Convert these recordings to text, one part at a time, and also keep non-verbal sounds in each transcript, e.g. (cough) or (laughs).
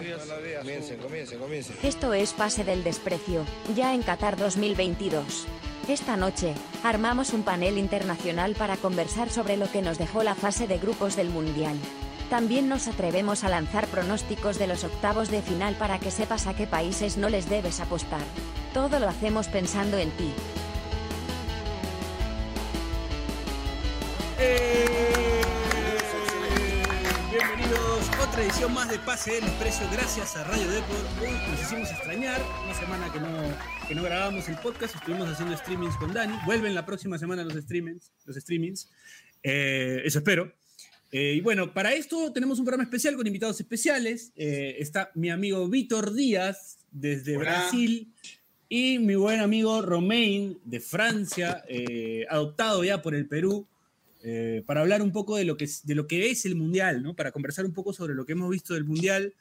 Comiencen, comiencen, comiencen. Esto es Pase del Desprecio, ya en Qatar 2022. Esta noche, armamos un panel internacional para conversar sobre lo que nos dejó la fase de grupos del Mundial. También nos atrevemos a lanzar pronósticos de los octavos de final para que sepas a qué países no les debes apostar. Todo lo hacemos pensando en ti. Bienvenidos, otra edición más de Pase del Desprecio, gracias a Radio Deport. Hoy nos hicimos extrañar, una semana que no, que no grabábamos el podcast, estuvimos haciendo streamings con Dani. Vuelven la próxima semana los streamings, los streamings. Eh, eso espero. Eh, y bueno, para esto tenemos un programa especial con invitados especiales. Eh, está mi amigo Víctor Díaz desde Hola. Brasil y mi buen amigo Romain de Francia, eh, adoptado ya por el Perú, eh, para hablar un poco de lo, que es, de lo que es el Mundial, ¿no? para conversar un poco sobre lo que hemos visto del Mundial.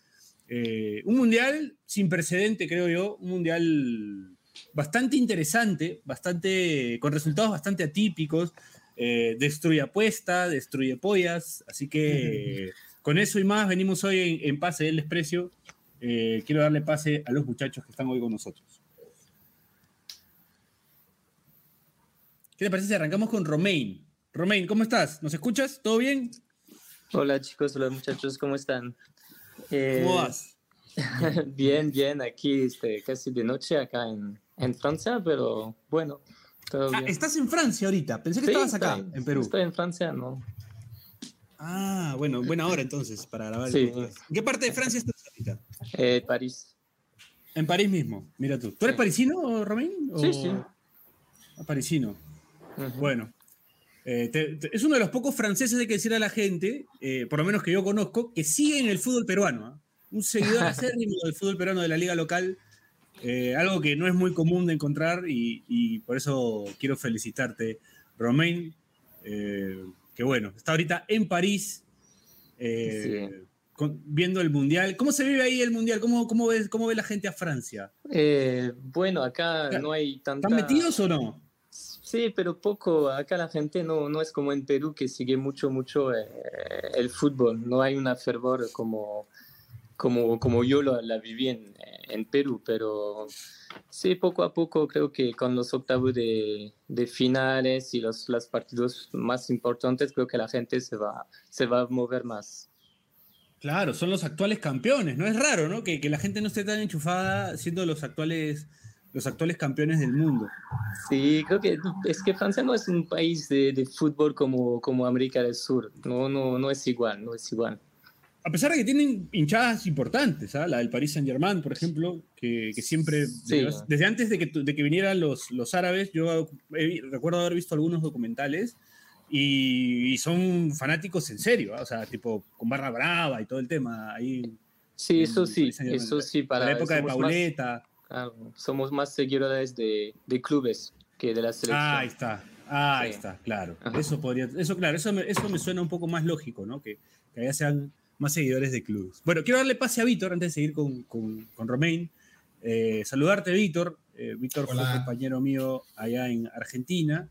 Eh, un Mundial sin precedente, creo yo, un Mundial bastante interesante, bastante, con resultados bastante atípicos. Eh, destruye apuesta, destruye pollas, así que (laughs) con eso y más venimos hoy en, en Pase del Desprecio. Quiero darle pase a los muchachos que están hoy con nosotros. ¿Qué te parece si arrancamos con Romain? Romain, ¿cómo estás? ¿Nos escuchas? ¿Todo bien? Hola chicos, hola muchachos, ¿cómo están? Eh, ¿Cómo vas? (laughs) bien, bien, aquí este, casi de noche acá en, en Francia, pero bueno, todo Ah, bien. estás en Francia ahorita. Pensé que Sí, estabas acá, en Perú. Estoy en Francia, ¿no? Ah, bueno, buena hora entonces para grabar el Sí. ¿En qué parte de Francia estás ahorita? Eh, París. En París mismo, mira tú. ¿Tú eres Sí. parisino, Romain? Sí, ¿O- sí. Ah, parisino. Bueno. Eh, te- te- es uno de los pocos franceses, hay que decir a la gente, eh, por lo menos que yo conozco, que siguen el fútbol peruano. ¿ah? Un seguidor (laughs) acérrimo del fútbol peruano de la liga local. eh, algo que no es muy común de encontrar y, y por eso quiero felicitarte, Romain. eh, que bueno, está ahorita en París eh, con- viendo el Mundial. ¿Cómo se vive ahí el Mundial? ¿Cómo, cómo, ves, cómo ve la gente a Francia? Eh, bueno, acá ¿Están- no hay tanta... ¿Están metidos o no? Sí, pero poco. Acá la gente no, no es como en Perú que sigue mucho, mucho eh, el fútbol. No hay una fervor como, como, como yo lo- la viví en, en Perú, pero sí, poco a poco creo que con los octavos de, de finales y los, los partidos más importantes, creo que la gente se va, se va a mover más. Claro, son los actuales campeones. No es raro, ¿no? Que, que la gente no esté tan enchufada siendo los actuales, los actuales campeones del mundo. Sí, creo que es que Francia no es un país de, de fútbol como, como América del Sur. No, no, no es igual, no es igual. A pesar de que tienen hinchadas importantes, ¿ah? la del Paris Saint Germain, por ejemplo, que, que siempre, Sí. desde, desde antes de que, de que vinieran los, los árabes, yo he- recuerdo haber visto algunos documentales y, y son fanáticos en serio, ¿ah? o sea, tipo con barra brava y todo el tema. Ahí, Sí, en eso sí, eso sí, para la época de somos más- Claro, somos más seguidores de, de clubes que de la selección. Ah, ahí está. Ah, ahí Sí. está, claro. Ajá. Eso podría, eso claro, eso me, eso me suena un poco más lógico, ¿no? Que, que allá sean más seguidores de clubes. Bueno, quiero darle pase a Víctor antes de seguir con, con, con Romain. Eh, saludarte, Víctor. Eh, Víctor fue Hola. compañero mío allá en Argentina.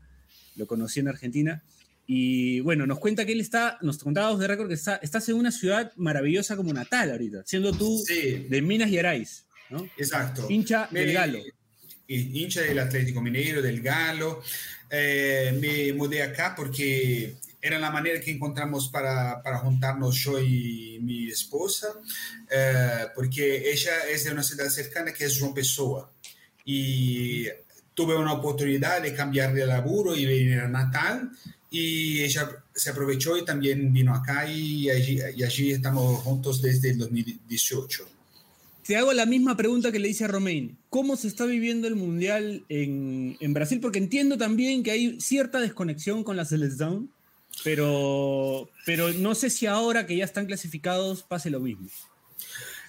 Lo conocí en Argentina. Y bueno, nos cuenta que él está, nos contábamos de récord que está, estás en una ciudad maravillosa como Natal ahorita, siendo tú Sí, de Minas Gerais, ¿no? exacto. Hincha Me- del Galo. Hincha del Atlético Mineiro, del Galo. Eh, me mudé acá porque era la manera que encontramos para, para juntarnos yo y mi esposa, eh, porque ella es de una ciudad cercana que es João Pessoa. Y tuve una oportunidad de cambiar de laburo y venir a Natal. Y ella se aprovechó y también vino acá y allí, y allí estamos juntos desde el 2018. Te hago la misma pregunta que le hice a Romain. ¿Cómo se está viviendo el Mundial en, en Brasil? Porque entiendo también que hay cierta desconexión con la selección, pero, pero no sé si ahora que ya están clasificados pase lo mismo.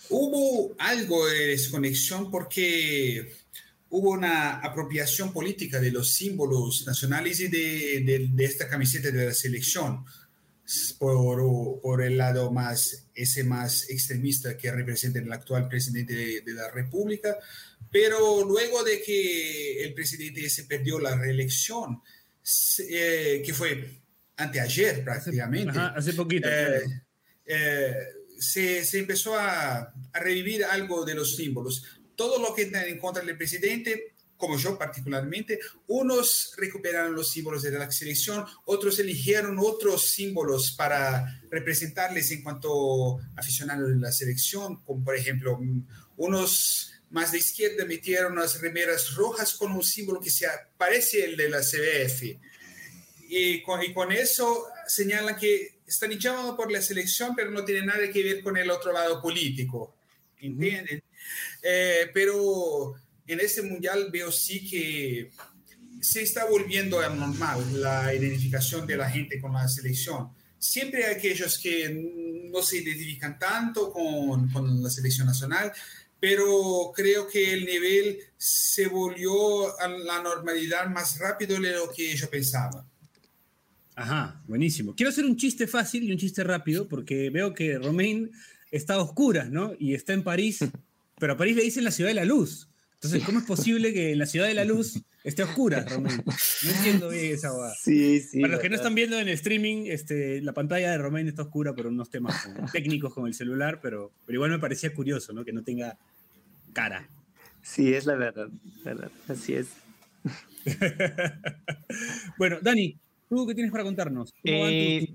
Hubo algo de desconexión porque hubo una apropiación política de los símbolos nacionales y de, de- de esta camiseta de la selección por, por el lado más, ese más extremista que representa el actual presidente de, de la República. Pero luego de que el presidente ese perdió la reelección, se- eh, que fue anteayer prácticamente, Ajá, hace poquito. eh, claro. eh, se, se empezó a, a, revivir algo de los símbolos. Todo lo que está en contra del presidente, como yo particularmente, unos recuperaron los símbolos de la selección, otros eligieron otros símbolos para representarles en cuanto aficionados de la selección, como por ejemplo, unos más de izquierda metieron unas remeras rojas con un símbolo que se parece el de la CBF. Y con, y con eso señalan que están hinchados por la selección, pero no tiene nada que ver con el otro lado político. ¿Entienden? Uh -huh. eh, pero en este mundial veo sí que se está volviendo a normal la identificación de la gente con la selección. Siempre hay aquellos que no se identifican tanto con, con la selección nacional, pero creo que el nivel se volvió a la normalidad más rápido de lo que yo pensaba. Ajá, buenísimo. Quiero hacer un chiste fácil y un chiste rápido, porque veo que Romain está a oscuras, ¿no? Y está en París, (laughs) pero a París le dicen la ciudad de la luz. Entonces, ¿cómo es posible que en la ciudad de la luz esté oscura, Romain? No entiendo bien esa guada. Sí, sí. Para los que no están viendo en el streaming, este, la pantalla de Romain está oscura por unos temas (laughs) técnicos con el celular, pero, pero igual me parecía curioso, ¿no? Que no tenga cara. Sí, es la verdad, verdad. Así es. (laughs) bueno, Dani, ¿tú qué tienes para contarnos? Eh,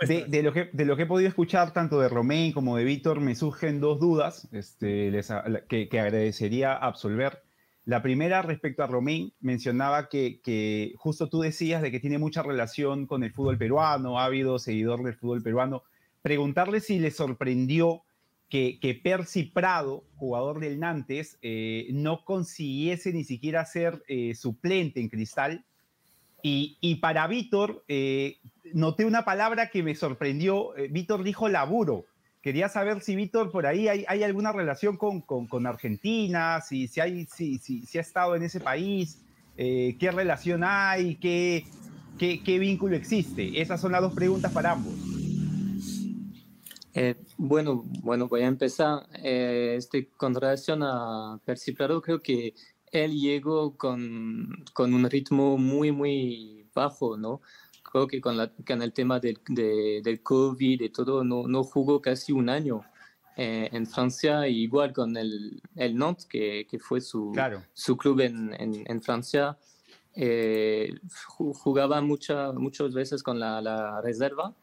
de, de, lo que, de lo que he podido escuchar, tanto de Romain como de Víctor, me surgen dos dudas este, les, que, que, agradecería absolver. La primera, respecto a Romain, mencionaba que, que, justo tú decías de que tiene mucha relación con el fútbol peruano, habido seguidor del fútbol peruano. Preguntarle si le sorprendió que, que Percy Prado, jugador del Nantes, eh, no consiguiese ni siquiera ser eh, suplente en Cristal. Y, y para Víctor, eh, noté una palabra que me sorprendió. Eh, Víctor dijo laburo. Quería saber si Víctor por ahí hay, hay alguna relación con, con, con, Argentina, si, si, hay, si, si, si ha estado en ese país, eh, qué relación hay, qué, qué, qué, vínculo existe. Esas son las dos preguntas para ambos. Eh, bueno, bueno, voy a empezar. Eh, este, con relación a Percy Prado, creo que él llegó con, con un ritmo muy, muy bajo, ¿no? creo que con, la, con el tema del, de, del COVID y todo, no, no jugó casi un año eh, en Francia, igual con el, el Nantes, que, que fue su, claro. su club en, en, en Francia. Eh, jugaba mucha, muchas veces con la, la reserva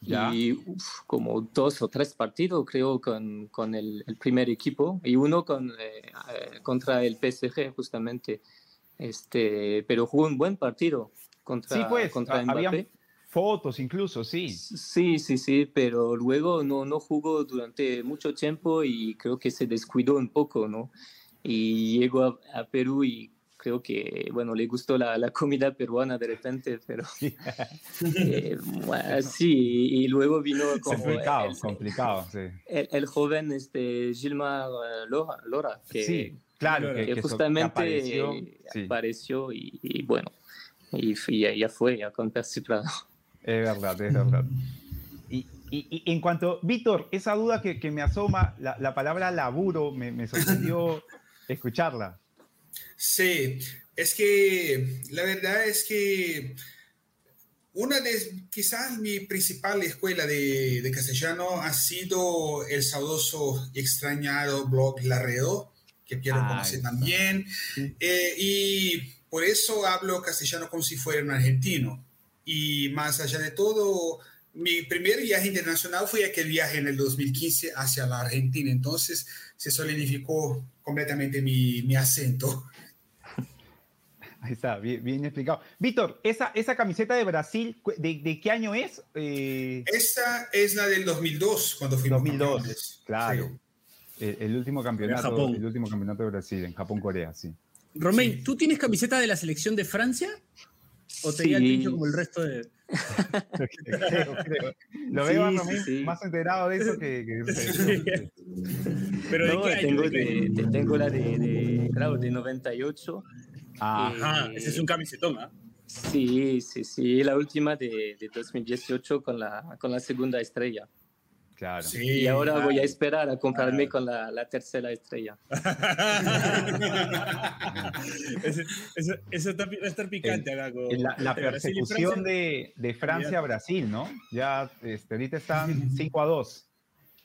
ya. y uf, como dos o tres partidos, creo, con, con el, el primer equipo y uno con, eh, contra el PSG, justamente. Este, pero jugó un buen partido contra, sí, pues, contra Mbappé. Había fotos incluso, sí. Sí, sí, sí, pero luego no, no jugó durante mucho tiempo y creo que se descuidó un poco, ¿no? Y llegó a, a Perú y creo que, bueno, le gustó la, la comida peruana de repente, pero (laughs) Sí, eh, bueno, (laughs) sí y luego vino como complicado, el, complicado, sí. el, el joven este, Gilmar Lora, Lora que, Sí, claro, que, que, que justamente apareció, eh, sí. apareció y, y bueno, y, y ya, ya fue, ya con Percy Prado. Es verdad, es verdad. Y, y, y en cuanto, Víctor, esa duda que, que me asoma, la, la, palabra laburo, me, me sorprendió (laughs) escucharla. Sí, es que la verdad es que una de quizás mi principal escuela de, de castellano ha sido el saudoso y extrañado blog Laredo, que quiero Ah, conocer está. también. Sí. Eh, y por eso hablo castellano como si fuera un argentino. Y más allá de todo, mi primer viaje internacional fue aquel viaje en el 2015 hacia la Argentina. Entonces se solidificó completamente mi, mi acento. (laughs) Ahí está, bien, bien explicado. Víctor, esa, esa camiseta de Brasil, ¿de, de qué año es? Eh, Esta es la del 2002, cuando fuimos 2002, campeones. claro. Sí. El, el último campeonato, Japón. el último campeonato de Brasil, en Japón-Corea, sí. Romain, Sí. ¿tú tienes camiseta de la selección de Francia? ¿O te Sí. el pincho como el resto de.? (laughs) Creo, creo. Lo Sí, veo a sí. más enterado de eso que... que- (laughs) ¿Pero No, de qué tengo, ¿De qué año? de, de- tengo la de, de, claro, de 98. Ah, Ajá, ese es un camisetón, ¿ah? Sí, sí, sí, la última de, de 2018 con la, con la segunda estrella. claro. Sí, Y ahora claro. voy a esperar a comprarme Ah. con la, la tercera estrella. eso, eso, eso está, va a estar picante acá con En La, la entre Brasil persecución Francia. de, de Francia a Brasil, ¿no? Ya este, ahorita están (laughs) 5 a 2.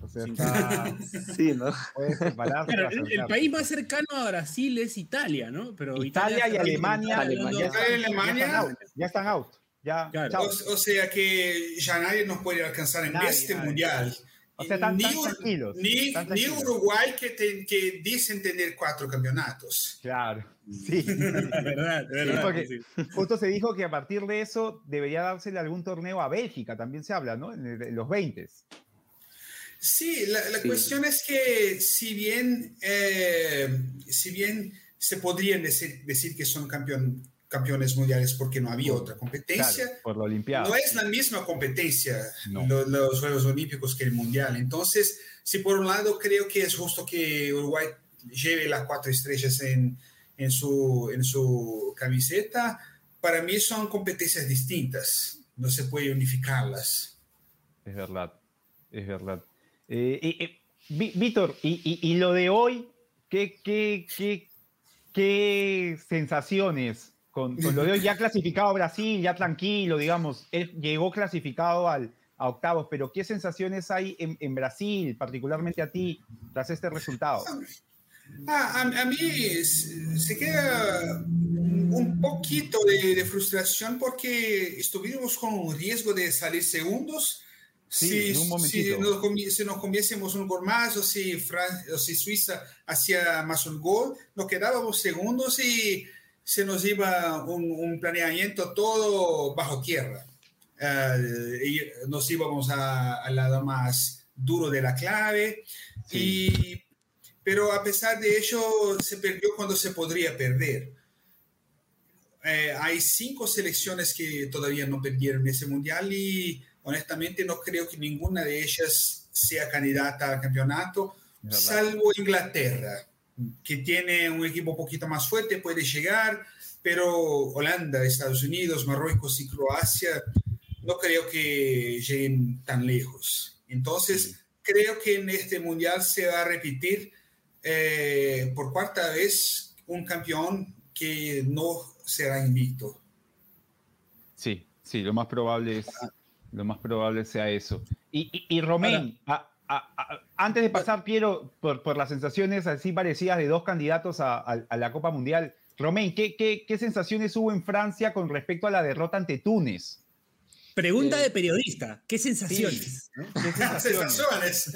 O sea, está, (laughs) Sí, (laughs) el, país más cercano a Brasil es Italia, ¿no? Pero Italia y Alemania, ya, Alemania. están, Alemania. ya están out. Ya están out. Ya, Claro. chao. O, o sea que ya nadie nos puede alcanzar en Nadie, este nadie. mundial. O sea, están ni, tan Ur- tranquilos, Ni, tan ni tranquilos. Uruguay que, te- que dicen tener cuatro campeonatos. Claro. (laughs) Sí. verdad, verdad, porque- sí. Justo se dijo que a partir de eso debería dársele algún torneo a Bélgica, también se habla, ¿no? En el- en los 20. Sí, la, la Sí. cuestión es que si bien, eh, si bien se podrían decir, decir que son campeón, campeones mundiales porque no había otra competencia, Claro, por la Olimpiada. no es la misma competencia No. lo- los Juegos Olímpicos que el Mundial. Entonces, si por un lado creo que es justo que Uruguay lleve las cuatro estrellas en, en, su, en su camiseta, para mí son competencias distintas. No se puede unificarlas. Es verdad, es verdad. Eh, y, Vi- Víctor, y, lo de hoy, ¿qué, sensaciones? Con, lo de hoy ya clasificado Brasil, ya tranquilo, digamos, llegó clasificado al, a octavos, pero ¿qué sensaciones hay en, Brasil, particularmente a ti, tras este resultado? Ah, a, a mí se queda un poquito de, de frustración porque estuvimos con un riesgo de salir segundos. Sí, si, un nos, comi- si nos comiésemos un gol más o si, Fran- o si Suiza hacía más un gol, nos quedábamos segundos y se nos iba un, un planeamiento todo bajo tierra. Y nos íbamos a- al lado más duro de la clave. Y, pero a pesar de ello, se perdió cuando se podría perder. Eh, hay cinco selecciones que todavía no perdieron ese mundial y honestamente no creo que ninguna de ellas sea candidata al campeonato, verdad. salvo Inglaterra, que tiene un equipo un poquito más fuerte, puede llegar, pero Holanda, Estados Unidos, Marruecos y Croacia no creo que lleguen tan lejos. Entonces, creo que en este mundial se va a repetir eh, por cuarta vez un campeón que no será invicto. Sí, sí, lo más probable es, lo más probable sea eso. Y, y, y Romain, a- a- a- antes de pasar, quiero, por, por las sensaciones así parecidas de dos candidatos a, a- a la Copa Mundial, Romain, ¿qué, qué, qué sensaciones hubo en Francia con respecto a la derrota ante Túnez? Pregunta Eh, de periodista. ¿Qué sensaciones? ¿no? (laughs) ¿Qué sensaciones?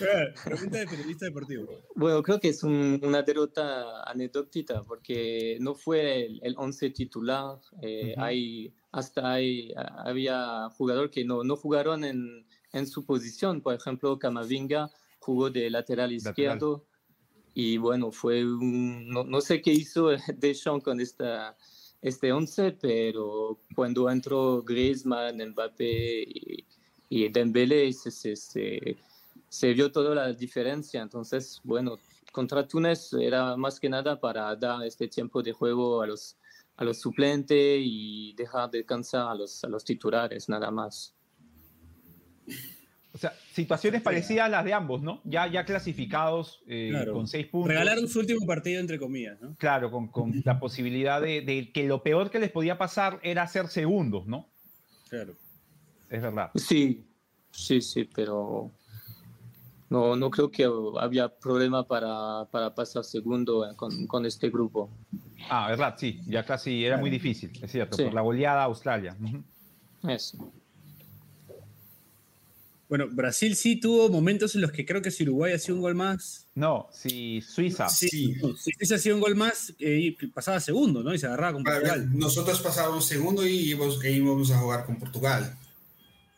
Eh, (laughs) Pregunta de periodista deportivo. Bueno, creo que es un- una derrota anecdótica porque no fue el, el 11 titular. eh, Ujú. hay, hasta hay, había jugadores que no, no jugaron en, en su posición. Por ejemplo, Camavinga jugó de lateral izquierdo. Y bueno, fue un, no, no sé qué hizo (laughs) Deschamps con esta, este 11, pero cuando entró Griezmann, Mbappé y, y Dembélé, se, se, se, se vio toda la diferencia. Entonces, bueno, contra Túnez era más que nada para dar este tiempo de juego a los, a los suplentes y dejar descansar a los, a los titulares, nada más. O sea, situaciones parecidas a las de ambos, ¿no? Ya, ya clasificados eh, Claro. con seis puntos. Regalaron su último partido, entre comillas, ¿no? Claro, con, con (laughs) la posibilidad de, de que lo peor que les podía pasar era ser segundos, ¿no? Claro. Es verdad. Sí, sí, sí, pero no, no creo que había problema para, para pasar segundo eh, con, con este grupo. Ah, verdad, sí, ya casi era muy difícil, es cierto, Sí. por la goleada a Australia. Eso. Bueno, Brasil sí tuvo momentos en los que creo que si Uruguay hacía un gol más. No, si Suiza. Sí. no, si Suiza hacía un gol más, eh, y pasaba segundo, ¿no? Y se agarraba con Portugal. Nosotros pasábamos segundo y íbamos, e íbamos a jugar con Portugal.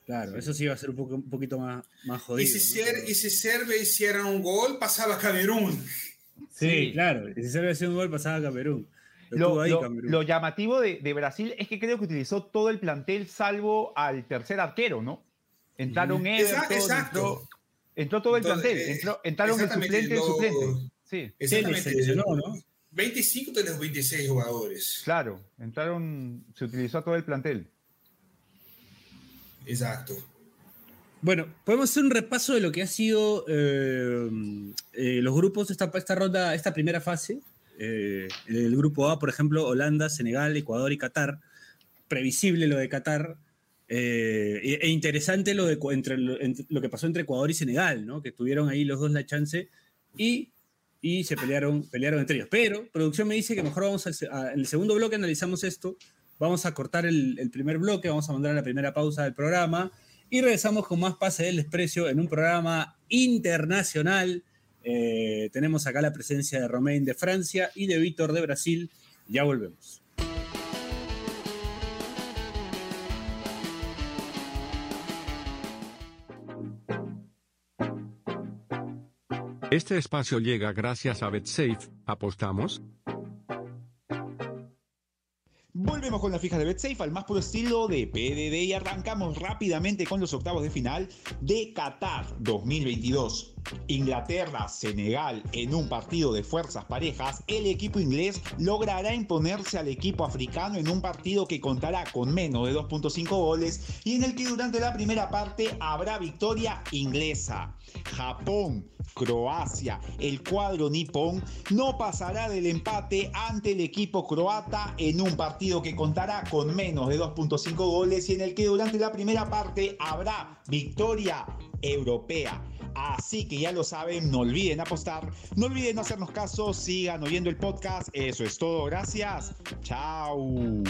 Claro, eso sí iba a ser un, poco, un poquito más, más Y jodido. si, ¿no? Ser- y si Serbia hiciera un gol, pasaba Camerún. Sí, Sí. claro. Y si Serbia hacía un gol, pasaba a Camerún. Lo, Lo, tuvo ahí lo- Camerún. lo llamativo de, de Brasil es que creo que utilizó todo el plantel salvo al tercer arquero, ¿no? Entraron Exacto, Everton, exacto. entró, entró todo el Entonces, plantel, eh, entró- entraron el suplente, el suplente. Sí, Exactamente. se lesionó, ¿no? 25 de los 26 jugadores. claro, entraron, se utilizó todo el plantel. Exacto. Bueno, podemos hacer un repaso de lo que ha sido eh, eh, los grupos de esta, esta ronda, esta primera fase. Eh, el grupo A, por ejemplo, Holanda, Senegal, Ecuador y Qatar. Previsible lo de Qatar. Eh, e, interesante lo, de, entre, lo que pasó entre Ecuador y Senegal, ¿no? que tuvieron ahí los dos la chance y, se pelearon, pelearon entre ellos. Pero producción me dice que mejor vamos a, en el segundo bloque analizamos esto, vamos a cortar el, el, primer bloque, vamos a mandar a la primera pausa del programa y regresamos con más Pase del Desprecio en un programa internacional. Eh, tenemos acá la presencia de Romain de Francia y de Víctor de Brasil. Ya volvemos. Este espacio llega gracias a BetSafe. ¿Apostamos? Volvemos con la fija de BetSafe al más puro estilo de PDD y arrancamos rápidamente con los octavos de final de Qatar 2022. Inglaterra, Senegal, en un partido de fuerzas parejas, el equipo inglés logrará imponerse al equipo africano en un partido que contará con menos de 2.5 goles y en el que durante la primera parte habrá victoria inglesa. Japón, Croacia, el cuadro nipón no pasará del empate ante el equipo croata en un partido que contará con menos de 2.5 goles y en el que durante la primera parte habrá victoria europea. Así que ya lo saben, no olviden apostar, no olviden hacernos caso, sigan oyendo el podcast. Eso es todo, gracias. Chao.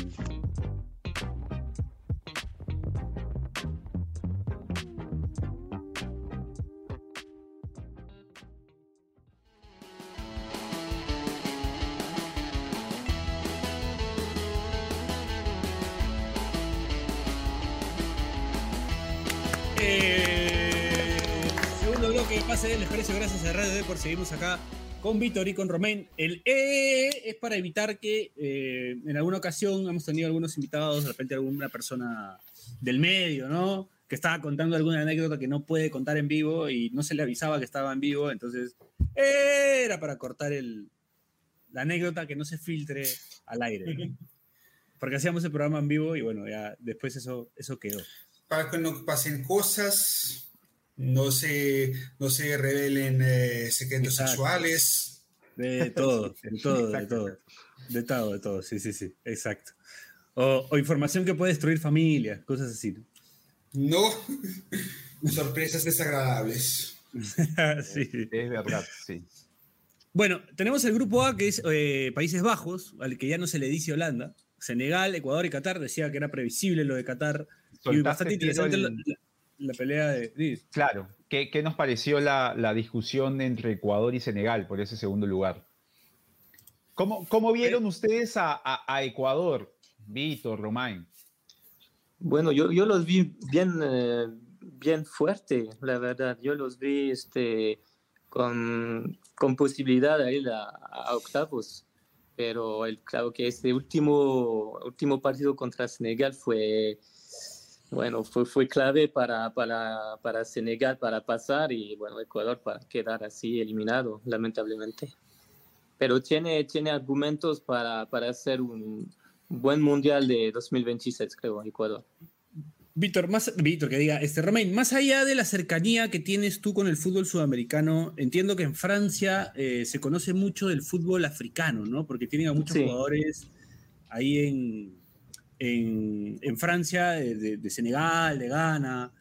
Pase del precio gracias a Radio D por seguirnos acá con Víctor y con Romain. El E es para evitar que eh, en alguna ocasión hemos tenido algunos invitados, de repente alguna persona del medio, ¿no? Que estaba contando alguna anécdota que no puede contar en vivo y no se le avisaba que estaba en vivo, entonces era para cortar el, la anécdota que no se filtre al aire. (laughs) Porque hacíamos el programa en vivo y bueno, ya después eso, eso quedó. Para que no pasen cosas no se, no se revelen eh, secretos sexuales. De todo, (laughs) de todo, de todo. De todo, de todo, sí, sí, sí, exacto. O, información que puede destruir familias, cosas así. No, (laughs) sorpresas desagradables. (laughs) sí. Es verdad, sí. Bueno, tenemos el grupo A, que es eh, Países Bajos, al que ya no se le dice Holanda. Senegal, Ecuador y Qatar. Decía que era previsible lo de Qatar. Y bastante interesante la pelea de... Claro, ¿Qué, ¿qué, nos pareció la, la, discusión entre Ecuador y Senegal por ese segundo lugar? ¿Cómo, cómo vieron ustedes a, a, Ecuador, Víctor, Romain? Bueno, yo, yo los vi bien, eh, bien fuerte, la verdad. Yo los vi este, con, con posibilidad de ir a, a octavos pero el, claro que este último, último partido contra Senegal fue, bueno, fue, fue clave para, para, para, Senegal para pasar y bueno, Ecuador para quedar así eliminado, lamentablemente. Pero tiene, tiene argumentos para, para hacer un buen mundial de 2026, creo, Ecuador. Víctor, más, Víctor, que diga, este Romain, más allá de la cercanía que tienes tú con el fútbol sudamericano, entiendo que en Francia eh, se conoce mucho del fútbol africano, ¿no? Porque tienen a muchos jugadores ahí en, en, Francia, de, Senegal, de Ghana.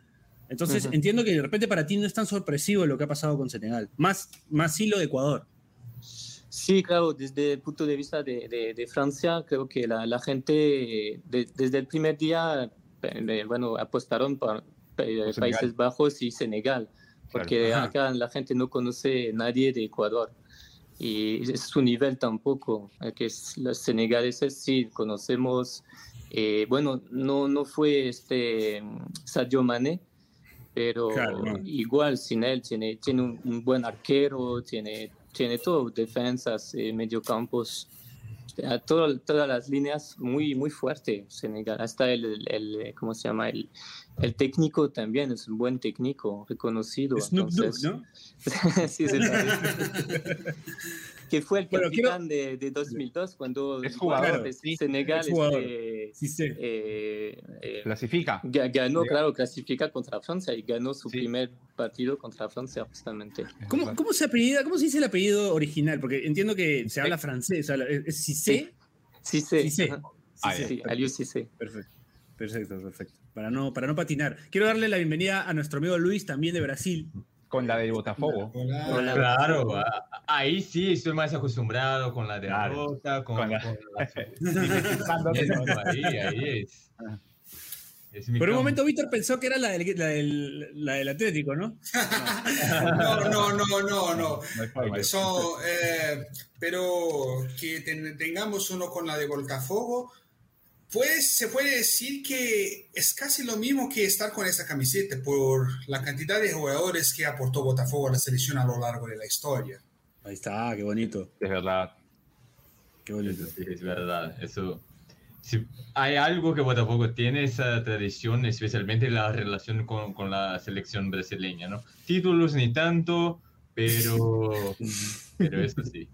Entonces, entiendo que de repente para ti no es tan sorpresivo lo que ha pasado con Senegal, más, más sí lo de Ecuador. Sí, claro, desde el punto de vista de, Francia, creo que la, gente desde el primer día, eh, bueno, apostaron por, Países Bajos y Senegal, porque acá la gente no conoce a nadie de Ecuador y es su nivel tampoco, eh, que los senegaleses sí conocemos eh, bueno, no, no fue este Sadio Mane, pero igual sin él tiene, tiene un, buen arquero, tiene, tiene todo, defensas, eh, mediocampos, todas las líneas muy, muy fuerte Senegal. Hasta el, el, ¿cómo se llama? El, el técnico también es un buen técnico, reconocido. Snoop entonces, ¿no? (laughs) sí, sí, (laughs) que fue el capitán de, de, 2002 cuando es jugador, Senegal es jugador. Este, eh, eh, clasifica. Ganó, claro, clasifica contra Francia y ganó su primer partido contra Francia justamente. ¿Cómo, cómo, se apellida, ¿Cómo se dice el apellido original? Porque entiendo que se habla francés, o sea, ¿es Cissé? Aliou Cissé. Perfecto, perfecto, perfecto. para no, para no patinar. Quiero darle la bienvenida a nuestro amigo Luis, también de Brasil. Con la del Botafogo. Hola. Claro, ahí sí estoy más acostumbrado con la derrota, con, con, la... con (laughs) (laughs) la... ahí, ahí es. Ah. Por un momento Víctor pensó que era la del, la del, la del Atlético, ¿no? (laughs) no, no, no, no, no. Eso, eh, pero que ten, tengamos uno con la de Botafogo, pues se puede decir que es casi lo mismo que estar con esa camiseta por la cantidad de jugadores que aportó Botafogo a la selección a lo largo de la historia. Ahí está, qué bonito. Es verdad. Qué bonito. Sí, es verdad. Eso si hay algo que Botafogo tiene esa tradición, especialmente la relación con, con, la selección brasileña, ¿no? Títulos ni tanto, pero, (laughs) pero eso sí.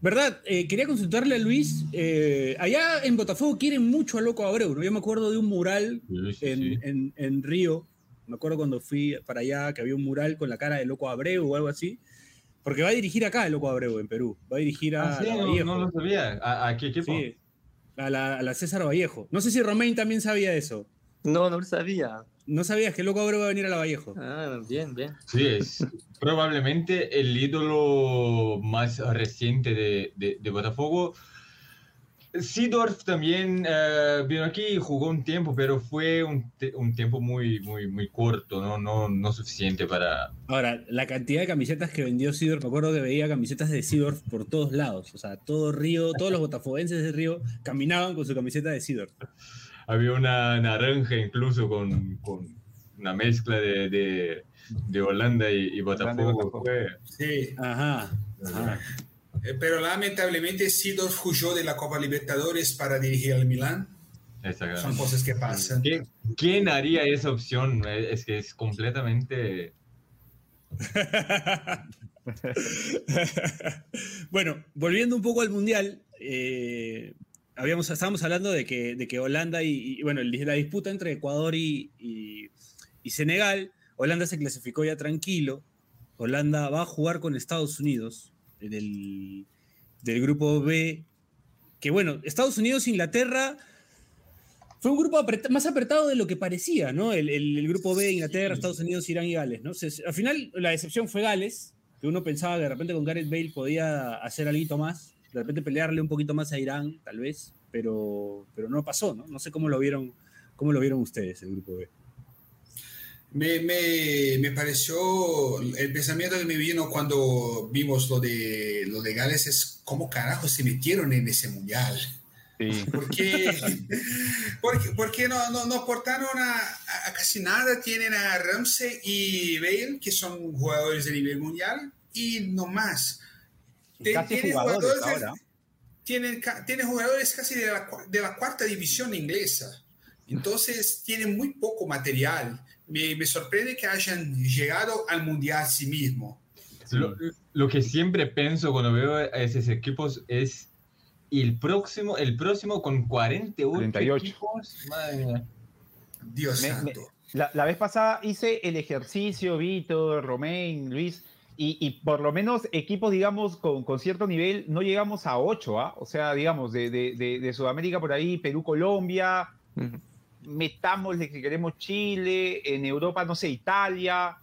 ¿Verdad? Eh, quería consultarle a Luis. Eh, allá en Botafogo quieren mucho a Loco Abreu, ¿no? Yo me acuerdo de un mural sí, sí, en, sí. En, en, Río. Me acuerdo cuando fui para allá que había un mural con la cara de Loco Abreu o algo así. Porque va a dirigir acá el Loco Abreu en Perú. Va a dirigir a. Ah, no, no, lo sabía. ¿A, a qué equipo? Sí a la, a la, César Vallejo. No sé si Romain también sabía eso. No, no lo sabía. No sabías que Loco Abreu va a venir a la Vallejo. Ah, bien, bien. Sí, es probablemente el ídolo más reciente de, de, de Botafogo. Seedorf también uh, vino aquí y jugó un tiempo, pero fue un, un, tiempo muy, muy, muy corto, ¿no? No, no suficiente para... Ahora, la cantidad de camisetas que vendió Seedorf, me acuerdo que veía camisetas de Seedorf por todos lados, o sea, todo Río, todos los botafoguenses de Río caminaban con su camiseta de Seedorf. Había una naranja incluso con, con una mezcla de, de, de Holanda y, y Botafogo. Sí. Ajá. Ajá. Eh, pero lamentablemente Sidorf huyó de la Copa Libertadores para dirigir al Milán. Son cosas que pasan. ¿Quién, ¿Quién, haría esa opción? Es que es completamente... (laughs) bueno, volviendo un poco al Mundial, eh, habíamos, estábamos hablando de que, de que Holanda y, y, bueno, la disputa entre Ecuador y, y, y Senegal, Holanda se clasificó ya tranquilo, Holanda va a jugar con Estados Unidos, del, del grupo B, que bueno, Estados Unidos e Inglaterra fue un grupo más apretado de lo que parecía, ¿no? El, el, el grupo B, Inglaterra, sí. Estados Unidos, Irán y Gales, ¿no? Se, al final la decepción fue Gales, que uno pensaba que de repente con Gareth Bale podía hacer algo más, de repente pelearle un poquito más a Irán, tal vez, pero, pero no pasó, ¿no? No sé cómo lo vieron, cómo lo vieron ustedes, el grupo B. Me, me, me, pareció, el pensamiento que me vino cuando vimos lo de, lo de Gales es cómo carajo se metieron en ese mundial. Sí. Porque, (laughs) porque, porque no, no, no aportaron a, a, casi nada. Tienen a Ramsey y Bale, que son jugadores de nivel mundial, y no más. Tienen jugadores, ahora. Tienen, tienen jugadores casi de la, de la cuarta división inglesa. Entonces, tienen muy poco material me, me, sorprende que hayan llegado al mundial sí mismo. Lo, lo, que siempre pienso cuando veo a esos equipos es el próximo, el próximo con 48, 48. equipos. Madre Dios me, santo. Me, la, la, vez pasada hice el ejercicio, Víctor, Romain, Luis, y, y, por lo menos equipos, digamos, con, con cierto nivel, no llegamos a 8, ¿ah? O sea, digamos, de, de, de, de Sudamérica por ahí, Perú, Colombia. Uh -huh metámosle que queremos Chile, en Europa, no sé, Italia,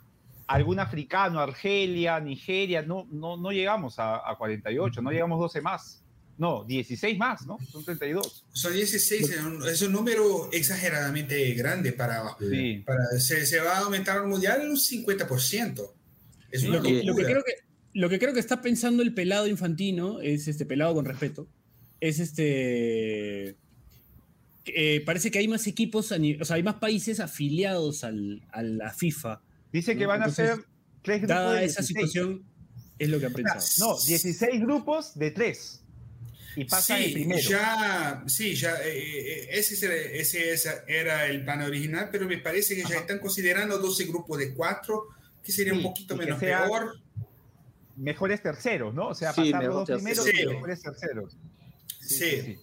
algún africano, Argelia, Nigeria, no, no, no llegamos a, a 48, no llegamos 12 más. No, 16 más, ¿no? Son 32. Son 16, es un número exageradamente grande para... Sí. para se, se, va a aumentar el mundial en un 50%. Es lo, que, lo, que creo que, lo que creo que está pensando el pelado infantino, es este pelado con respeto, es este eh, parece que hay más equipos, o sea, hay más países afiliados al, a la FIFA. Dice ¿no? que van Entonces, a ser tres grupos. Dada esa situación, es lo que han pensado. No, 16 grupos de tres. Y pasa sí, el primero. Ya, sí, ya, eh, ese, ese, ese, era el plan original, pero me parece que Ajá. ya están considerando 12 grupos de cuatro, que sería sí, un poquito menos peor. Mejores terceros, ¿no? O sea, sí, pasar los dos primeros y mejores terceros. sí.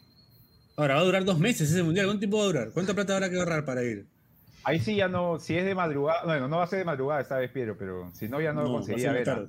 Sí. Ahora va a durar dos meses ese mundial. ¿Cuánto tiempo va a durar? ¿Cuánta plata habrá que ahorrar para ir? Ahí sí ya no, si es de madrugada, bueno, no va a ser de madrugada esta vez, Piero, pero si no ya no, no lo conseguiría ver.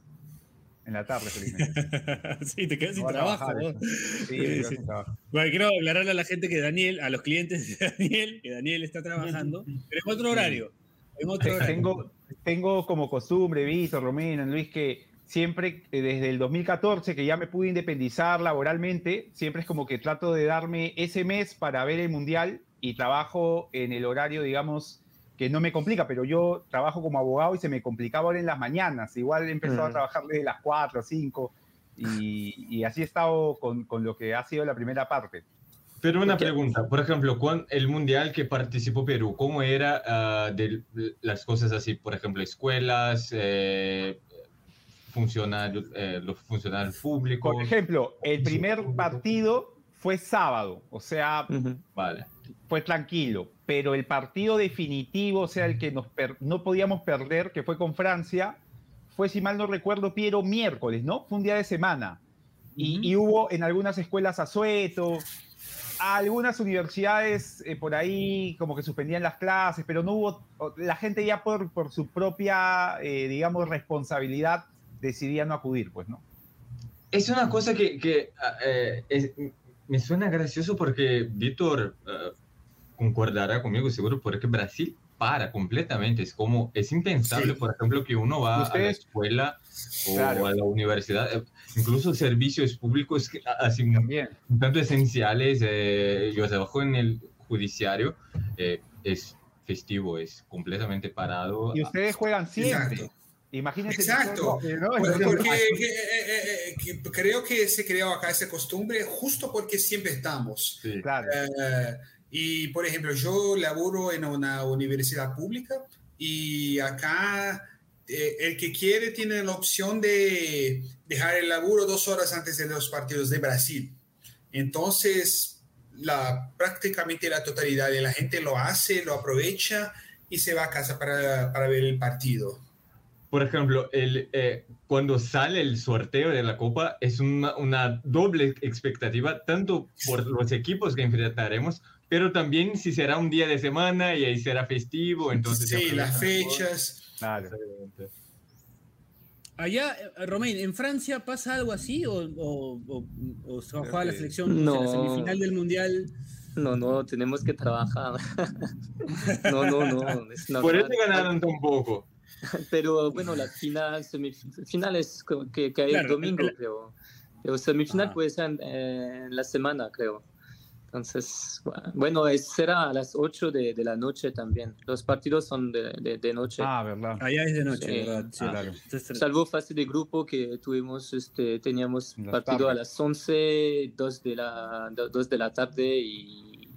en la tarde, felizmente. (laughs) sí, te quedas sin No trabajo. (laughs) Sí, sin trabajo. Bueno, quiero aclararle a la gente que Daniel, a los clientes de Daniel, que Daniel está trabajando, pero en otro horario. En otro horario. Tengo, tengo como costumbre, Víctor, Romina, Luis, que siempre eh, desde el 2014, que ya me pude independizar laboralmente, siempre es como que trato de darme ese mes para ver el Mundial y trabajo en el horario, digamos, que no me complica, pero yo trabajo como abogado y se me complicaba ahora en las mañanas. Igual he empezado a Mm. trabajar desde las 4 o 5 y, y así he estado con, con lo que ha sido la primera parte. Pero una pregunta, por ejemplo, cuando el mundial que participó Perú, ¿cómo era ah, de las cosas así? Por ejemplo, escuelas, eh, funcionarios, eh, los funcionarios públicos. Por ejemplo, el primer partido fue sábado, o sea. Vale. fue tranquilo, pero el partido definitivo, o sea, el que nos per- no podíamos perder, que fue con Francia, fue, si mal no recuerdo, Piero, miércoles, ¿no? Fue un día de semana. Y, y hubo en algunas escuelas asueto, algunas universidades eh, por ahí como que suspendían las clases, pero no hubo, la gente ya por, por su propia, eh, digamos, responsabilidad decidía no acudir, pues, ¿no? Es una cosa que, que, ah, eh, es- me suena gracioso porque Víctor ah, concordará conmigo seguro porque Brasil para completamente. Es como, es impensable, Sí. por ejemplo, que uno va a la Ustedes- escuela o Claro. a la universidad, eh, incluso servicios públicos ah, así También. un tanto esenciales. eh, yo trabajo en el judiciario, eh, es festivo, es completamente parado. Y ustedes juegan siempre. Exacto. Imagínense. Exacto. que- ¿no? Pues porque eh, eh, que creo que se creó acá esa costumbre justo porque siempre estamos. Sí. Claro. Eh, y por ejemplo, yo laboro en una universidad pública y acá eh, el que quiere tiene la opción de dejar el laburo dos horas antes de los partidos de Brasil. Entonces, la, prácticamente la totalidad de la gente lo hace, lo aprovecha y se va a casa para, para ver el partido. Por ejemplo, el, eh, cuando sale el sorteo de la Copa es una, una doble expectativa, tanto por los equipos que enfrentaremos, pero también si será un día de semana y ahí será festivo, entonces... Sí, las fechas. Claro. Allá, eh, Romain, ¿en Francia pasa algo así? ¿O, o, o- o se va a jugar la que- selección o sea, la No. semifinal del Mundial? No, no, tenemos que trabajar. (laughs) no, no, no. es Por eso ganaron tampoco. (laughs) Pero bueno, la final, semifinal es que, que hay Claro, el domingo, el- creo. Pero semifinal Ah. puede ser en, eh, en la semana, creo. Entonces, bu- bueno, es- será a las 8 de, de la noche también. Los partidos son de, de, de noche. Ah, verdad. Allá es de noche, Sí. ¿verdad? Sí, Ah, claro. Entonces, Salvo fase de grupo que tuvimos, este, teníamos En la partido tarde. a las 11, 2 de la, do- 2 de la tarde y,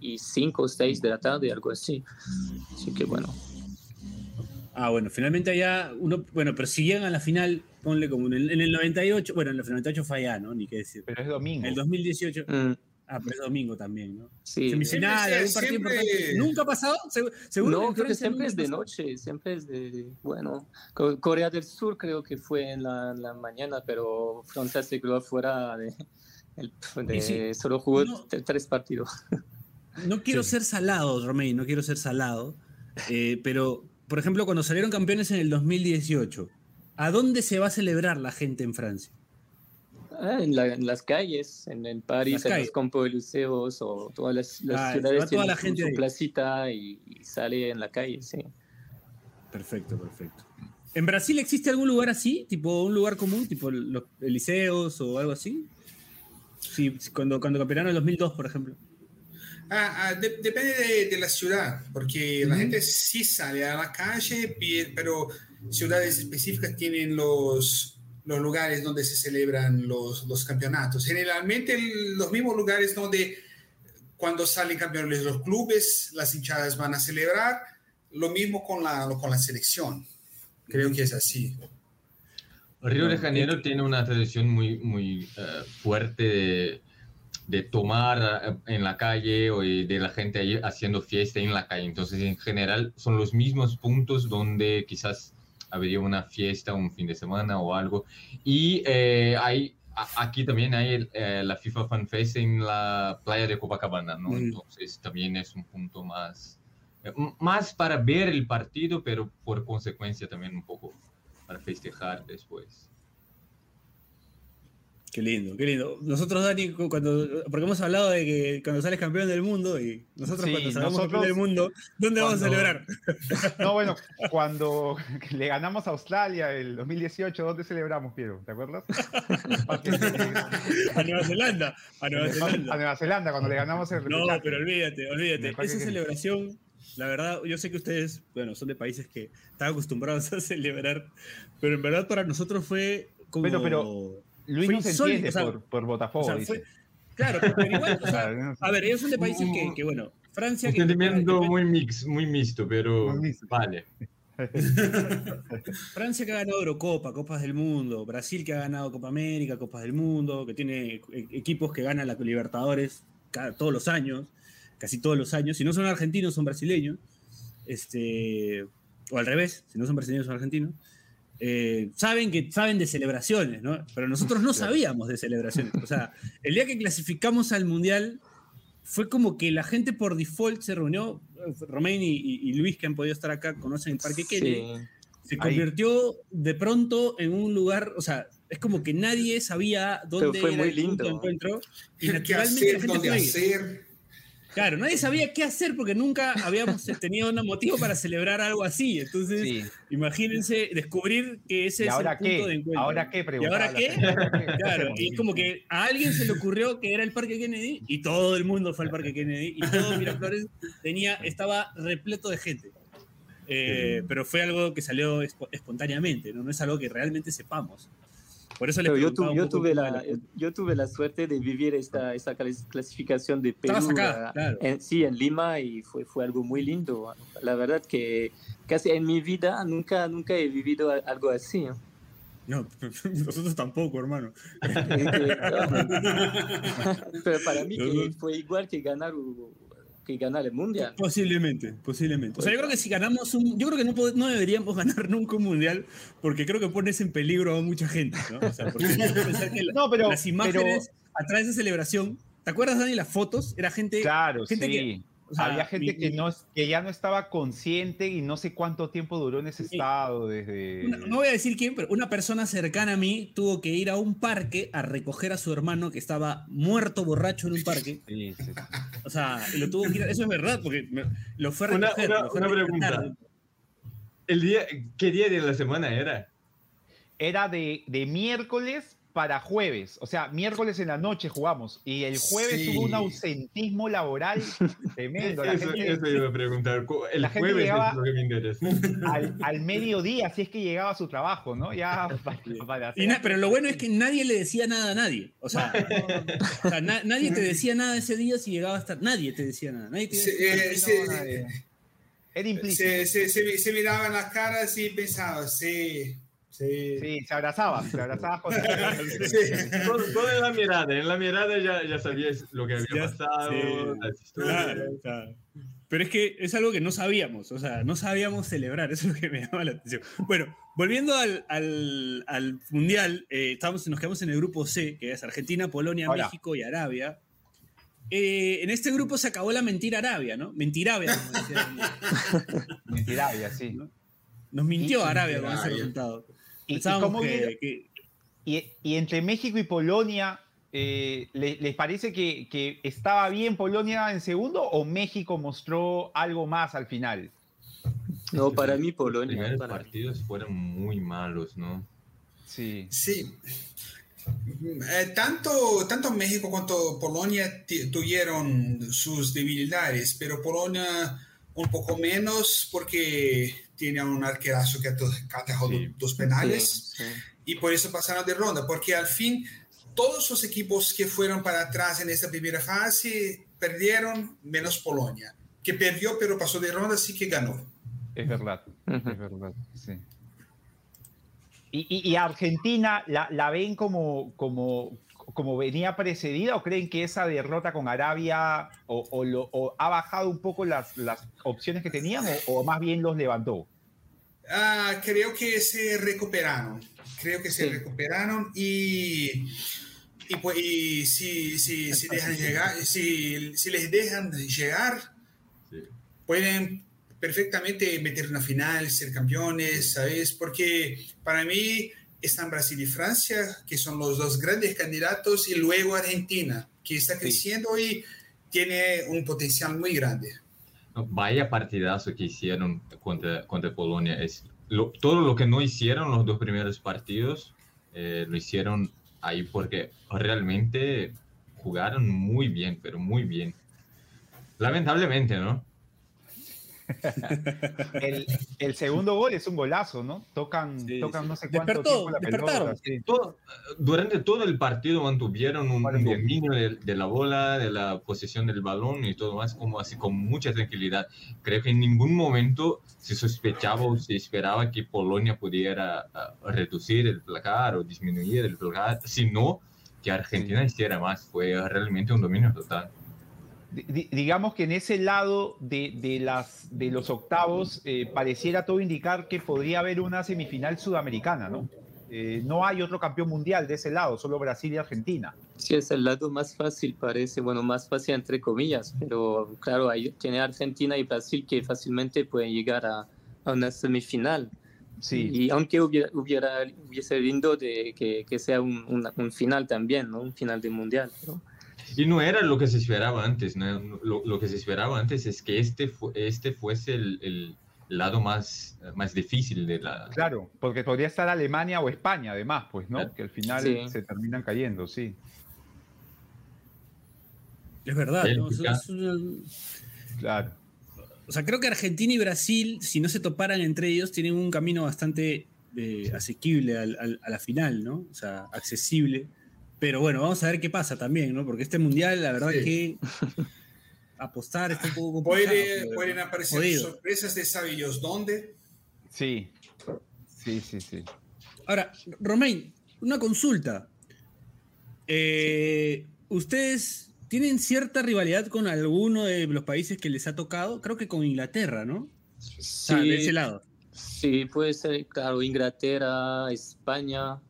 y 5 o 6 de la tarde, algo así. Así que bueno. Ah, bueno, finalmente allá uno, bueno, pero si llegan a la final, ponle como en el, en el 98, bueno, en el 98 fue allá, ¿no? Ni qué decir. Pero es domingo. El 2018, Mm, ah, pero es domingo también, ¿no? sí. Semifinal, Siempre- algún partido siempre- importante. ¿Nunca ha pasado? Segu- Seguro No, en creo que siempre es de noche, siempre es de, bueno, Co- Corea del Sur creo que fue en la, en la mañana, pero Francia se quedó fuera de, sí, solo jugó no- tres partidos. No quiero Sí. ser salado, Romain, no quiero ser salado, eh, pero, por ejemplo, cuando salieron campeones en el 2018, ¿a dónde se va a celebrar la gente en Francia? Ah, en, la- en las calles, en, en París, en los campos elíseos o todas las, las Ah, ciudades la tienen su- gente su placita y, y sale en la calle, sí. Perfecto, perfecto. ¿En Brasil existe algún lugar así? ¿Tipo un lugar común? ¿Tipo los liceos o algo así? Sí, cuando, cuando campeonaron en el 2002, por ejemplo. Ah, ah, de- depende de, de la ciudad, porque la gente sí sale a la calle, pero ciudades específicas tienen los, los lugares donde se celebran los, los campeonatos. Generalmente los mismos lugares donde cuando salen campeones los clubes, las hinchadas van a celebrar, lo mismo con la, con la selección. Creo que es así. Río de Janeiro es- tiene una tradición muy, muy eh, fuerte de, de tomar eh, en la calle o de de la gente ahí haciendo fiesta en la calle. Entonces, en general, son los mismos puntos donde quizás habría una fiesta un fin de semana o algo. Y eh, hay, aquí también hay el, eh, la FIFA Fan Fest en la playa de Copacabana, ¿no? Mm. Entonces, también es un punto más, eh, más para ver el partido, pero por consecuencia también un poco para festejar después. Qué lindo, qué lindo. Nosotros, Dani, cuando, porque hemos hablado de que cuando sales campeón del mundo y nosotros cuando salgamos campeón del mundo, ¿dónde vamos a celebrar? (laughs) No, bueno, cuando (laughs) le ganamos a Australia el 2018, ¿dónde celebramos, Piero? ¿Te acuerdas? (laughs) a Nueva Zelanda, a Nueva Zelanda. A Nueva Zelanda, cuando le ganamos el No, pero olvídate, olvídate. Esa celebración, la verdad, yo sé que ustedes, bueno, son de países que están acostumbrados a celebrar, pero en verdad para nosotros fue como... Pero, pero Luis no se entiende por, por, Botafogo. claro, pero igual, (laughs) o sea, a ver, ellos son de países que, que bueno, Francia... Un sentimiento muy, mix, muy mixto, pero vale. (laughs) Francia que ha ganado Eurocopa, Copas del Mundo, Brasil que ha ganado Copa América, Copas del Mundo, que tiene e, equipos que ganan la Libertadores todos los años, casi todos los años. Si no son argentinos, son brasileños. Este, o al revés, si no son brasileños, son argentinos. Eh, saben que saben de celebraciones, ¿no? Pero nosotros no sabíamos de celebraciones. O sea, (laughs) el día que clasificamos al Mundial fue como que la gente por default se reunió, Romain y, Luis que han podido estar acá conocen el Parque Kennedy, se convirtió de pronto en un lugar, o sea, es como que nadie sabía dónde fue era muy el punto de encuentro y (laughs) naturalmente la gente fue Claro, nadie sabía qué hacer porque nunca habíamos tenido un motivo para celebrar algo así. Entonces, imagínense descubrir que ese es el punto de encuentro. ¿Ahora qué? ¿Y ahora qué? claro, (laughs) y es como que a alguien se le ocurrió que era el Parque Kennedy y todo el mundo fue al Parque Kennedy y todo Miraflores tenía, estaba repleto de gente. Eh, pero fue algo que salió espontáneamente, ¿no? no es algo que realmente sepamos. Por eso yo, yo, tuve la, yo tuve la suerte de vivir esta, esta clasificación de Perú en, sí, en Lima y fue, fue algo muy lindo. La verdad que casi en mi vida nunca, nunca he vivido algo así. No, (laughs) nosotros tampoco, hermano. (laughs) (laughs) Pero para mí fue igual que ganar que ganar el mundial. Posiblemente, posiblemente. O sea, yo creo que si ganamos un. Yo creo que no, no deberíamos (laughs) ganar nunca un mundial porque creo que pones en peligro a mucha gente, ¿no? O sea, porque (laughs) que no, pero, las imágenes atrás de esa celebración. ¿Te acuerdas, Dani, las fotos? Era gente. Claro, gente sí. Había gente que, no, que ya no estaba consciente y no sé cuánto tiempo duró en ese estado desde... no voy a decir quién, pero una persona cercana a mí tuvo que ir a un parque a recoger a su hermano que estaba muerto borracho en un parque. (laughs) Sí, sí. O sea, lo tuvo que ir Eso es verdad, porque lo fue a recoger. Una, pregunta. El día, ¿Qué día de la semana era? Era de, de miércoles para jueves, o sea, miércoles en la noche jugamos y el jueves hubo un ausentismo laboral (laughs) tremendo. La eso, gente, iba a preguntar. El jueves es lo que me interesa. (laughs) Al, mediodía, si es que llegaba a su trabajo, ¿no? Ya (laughs) pero lo bueno es que nadie le decía nada a nadie. O sea, nadie te decía nada ese día si llegaba a estar. Nadie te decía nada. Nadie te decía, eh, Era implícito. Se, se, se, miraban las caras y pensaban, sí Sí. se abrazaba, se abrazaba (laughs) con todo, en la mirada, en la mirada ya, ya sabías lo que había pasado, Pero es que es algo que no sabíamos, o sea, no sabíamos celebrar, eso es lo que me llama la atención. Bueno, volviendo al, al, al Mundial, eh, estamos, nos quedamos en el grupo C, que es Argentina, Polonia, México y Arabia. Eh, en este grupo se acabó la mentira Arabia, ¿no? Mentiravia, como (laughs) Mentiravia, sí. Nos mintió Arabia con ese resultado. Y, y, entre México y Polonia, eh, ¿les, parece que, estaba bien Polonia en segundo o México mostró algo más al final? No, para mí Polonia. Los partidos fueron muy malos, ¿no? Sí. Sí. Eh, tanto, tanto México cuanto Polonia tuvieron sus debilidades, pero Polonia un poco menos porque tiene un arquerazo que atajó dos penales y por eso pasaron de ronda, porque al fin todos los equipos que fueron para atrás en esta primera fase perdieron, menos Polonia, que perdió pero pasó de ronda, así que ganó. Es verdad, es verdad, sí. Y, y, Argentina la, la, ven como, como, como venía precedida o creen que esa derrota con Arabia o, lo, ha bajado un poco las, las opciones que tenían o, más bien los levantó? Ah, creo que se recuperaron, creo que se recuperaron y, y, pues, si, si, si, dejan llegar, si, si les dejan llegar, pueden perfectamente meter una final, ser campeones, ¿sabes? Porque para mí están Brasil y Francia, que son los dos grandes candidatos, y luego Argentina, que está creciendo y tiene un potencial muy grande. Vaya partidazo que hicieron contra, contra Polonia. Es todo lo que no hicieron los dos primeros partidos, eh, lo hicieron ahí porque realmente jugaron muy bien, pero muy bien. Lamentablemente, ¿no? (laughs) el, segundo gol es un golazo, ¿no? Tocan, tocan no sé cuánto tiempo la pelota. durante todo el partido mantuvieron un, dominio de, la bola, de la posesión del balón y todo más, como así con mucha tranquilidad. Creo que en ningún momento se sospechaba o se esperaba que Polonia pudiera uh, reducir el placar o disminuir el placar, sino que Argentina hiciera más. Fue realmente un dominio total digamos que en ese lado de, las, de los octavos eh, pareciera todo indicar que podría haber una semifinal sudamericana, ¿no? Eh, no hay otro campeón mundial de ese lado, solo Brasil y Argentina. Sí, es el lado más fácil, parece, bueno, más fácil entre comillas, pero claro, hay, tiene Argentina y Brasil que fácilmente pueden llegar a, una semifinal. Sí. Y aunque hubiera, hubiera hubiese lindo de que, que sea un, un, final también, ¿no? Un final de mundial. ¿no? Y no era lo que se esperaba antes, ¿no? lo, lo, que se esperaba antes es que este, este fuese el, el, lado más, más difícil de la... Claro, porque podría estar Alemania o España además, pues, ¿no? Que al final se terminan cayendo, sí. Es verdad, ¿no? Claro. O sea, creo que Argentina y Brasil, si no se toparan entre ellos, tienen un camino bastante eh, asequible al, a la final, ¿no? O sea, accesible pero bueno, vamos a ver qué pasa también, ¿no? Porque este mundial, la verdad es que apostar está un poco complicado. pueden aparecer sorpresas de sabe dónde. Sí, sí, sí, sí. Ahora, Romain, una consulta. Eh, ¿Ustedes tienen cierta rivalidad con alguno de los países que les ha tocado? Creo que con Inglaterra, ¿no? Sí. de ese lado. Sí, puede ser, claro, Inglaterra, España,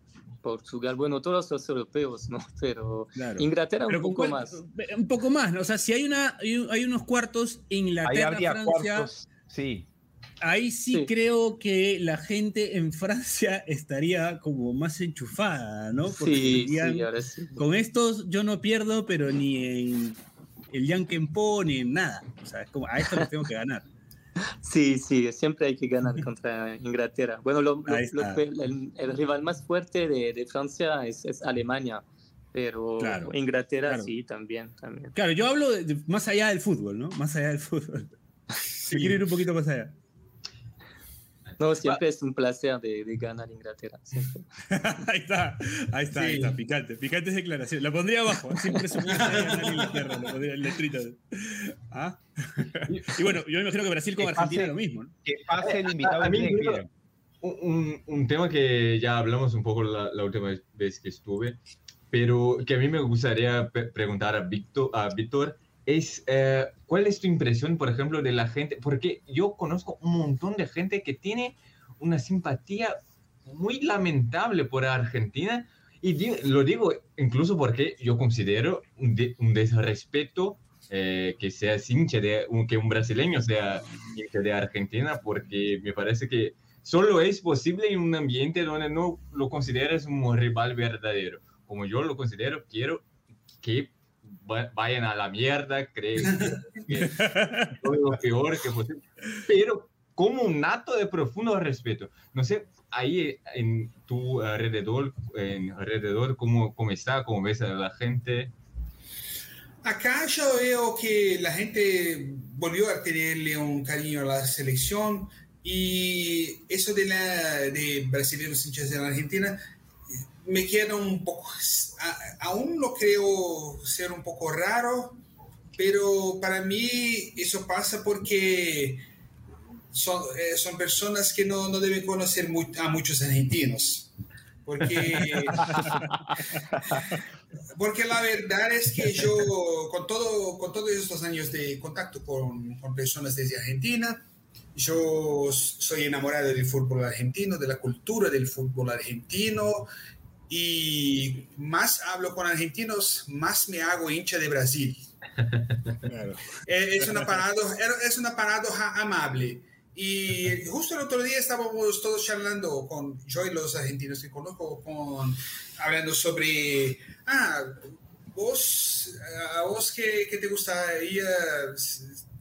Portugal, bueno, todos los europeos, ¿no? (laughs) Pero Inglaterra un poco más. Un poco más, ¿no? O sea, si hay, una, hay, unos cuartos, Inglaterra, Francia. sí. Ahí sí, creo que la gente en Francia estaría como más enchufada, ¿no? Porque sí, sí, ahora sí. Con estos yo no pierdo, pero ni en el Yankee ni en nada. O sea, es como a esto les tengo que ganar. Sí, sí, siempre hay que ganar contra Inglaterra. Bueno, el, rival más fuerte de, Francia es, Alemania, pero Inglaterra sí, también, también. Claro, yo hablo más allá del fútbol, ¿no? Más allá del fútbol. (laughs) Si quiero ir un poquito más allá. No, siempre es un placer de, de ganar Inglaterra. (laughs) ahí está, ahí está, ahí está, picante, picantes declaraciones. La pondría abajo, siempre es un placer de ganar Inglaterra, lo pondría el letrito. ¿Ah? (laughs) y bueno, yo me imagino que Brasil con Argentina es lo mismo. ¿no? Que pase el invitado a, mí, un, un, tema que ya hablamos un poco la, la, última vez que estuve, pero que a mí me gustaría preguntar a Víctor, a Víctor es eh, cuál es tu impresión, por ejemplo, de la gente, porque yo conozco un montón de gente que tiene una simpatía muy lamentable por Argentina y lo digo incluso porque yo considero un, un desrespeto eh, que sea hincha de que un brasileño sea hincha de Argentina porque me parece que solo es posible en un ambiente donde no lo consideras un rival verdadero. Como yo lo considero quiero que vayan a la mierda, creen que, (laughs) todo lo peor que posible, pero como un acto de profundo respeto. No sé, ahí en tu alrededor, en alrededor ¿cómo, cómo está? ¿Cómo ves a la gente? Acá yo veo que la gente volvió a tenerle un cariño a la selección y eso de, la, de brasileños hinchas de la Argentina me queda un poco, aún lo creo ser un poco raro, pero para mí eso pasa porque son, eh, son personas que no, no deben conocer a muchos argentinos. Porque, (laughs) porque la verdad es que yo, con, todo, con todos estos años de contacto con, con personas desde Argentina, yo soy enamorado del fútbol argentino, de la cultura del fútbol argentino, y más hablo con argentinos, más me hago hincha de Brasil. Eh, es, una paradoja, es una paradoja amable. Y justo el otro día estábamos todos charlando con yo y los argentinos que conozco, con, hablando sobre, ah, vos, a vos que, que te gustaría,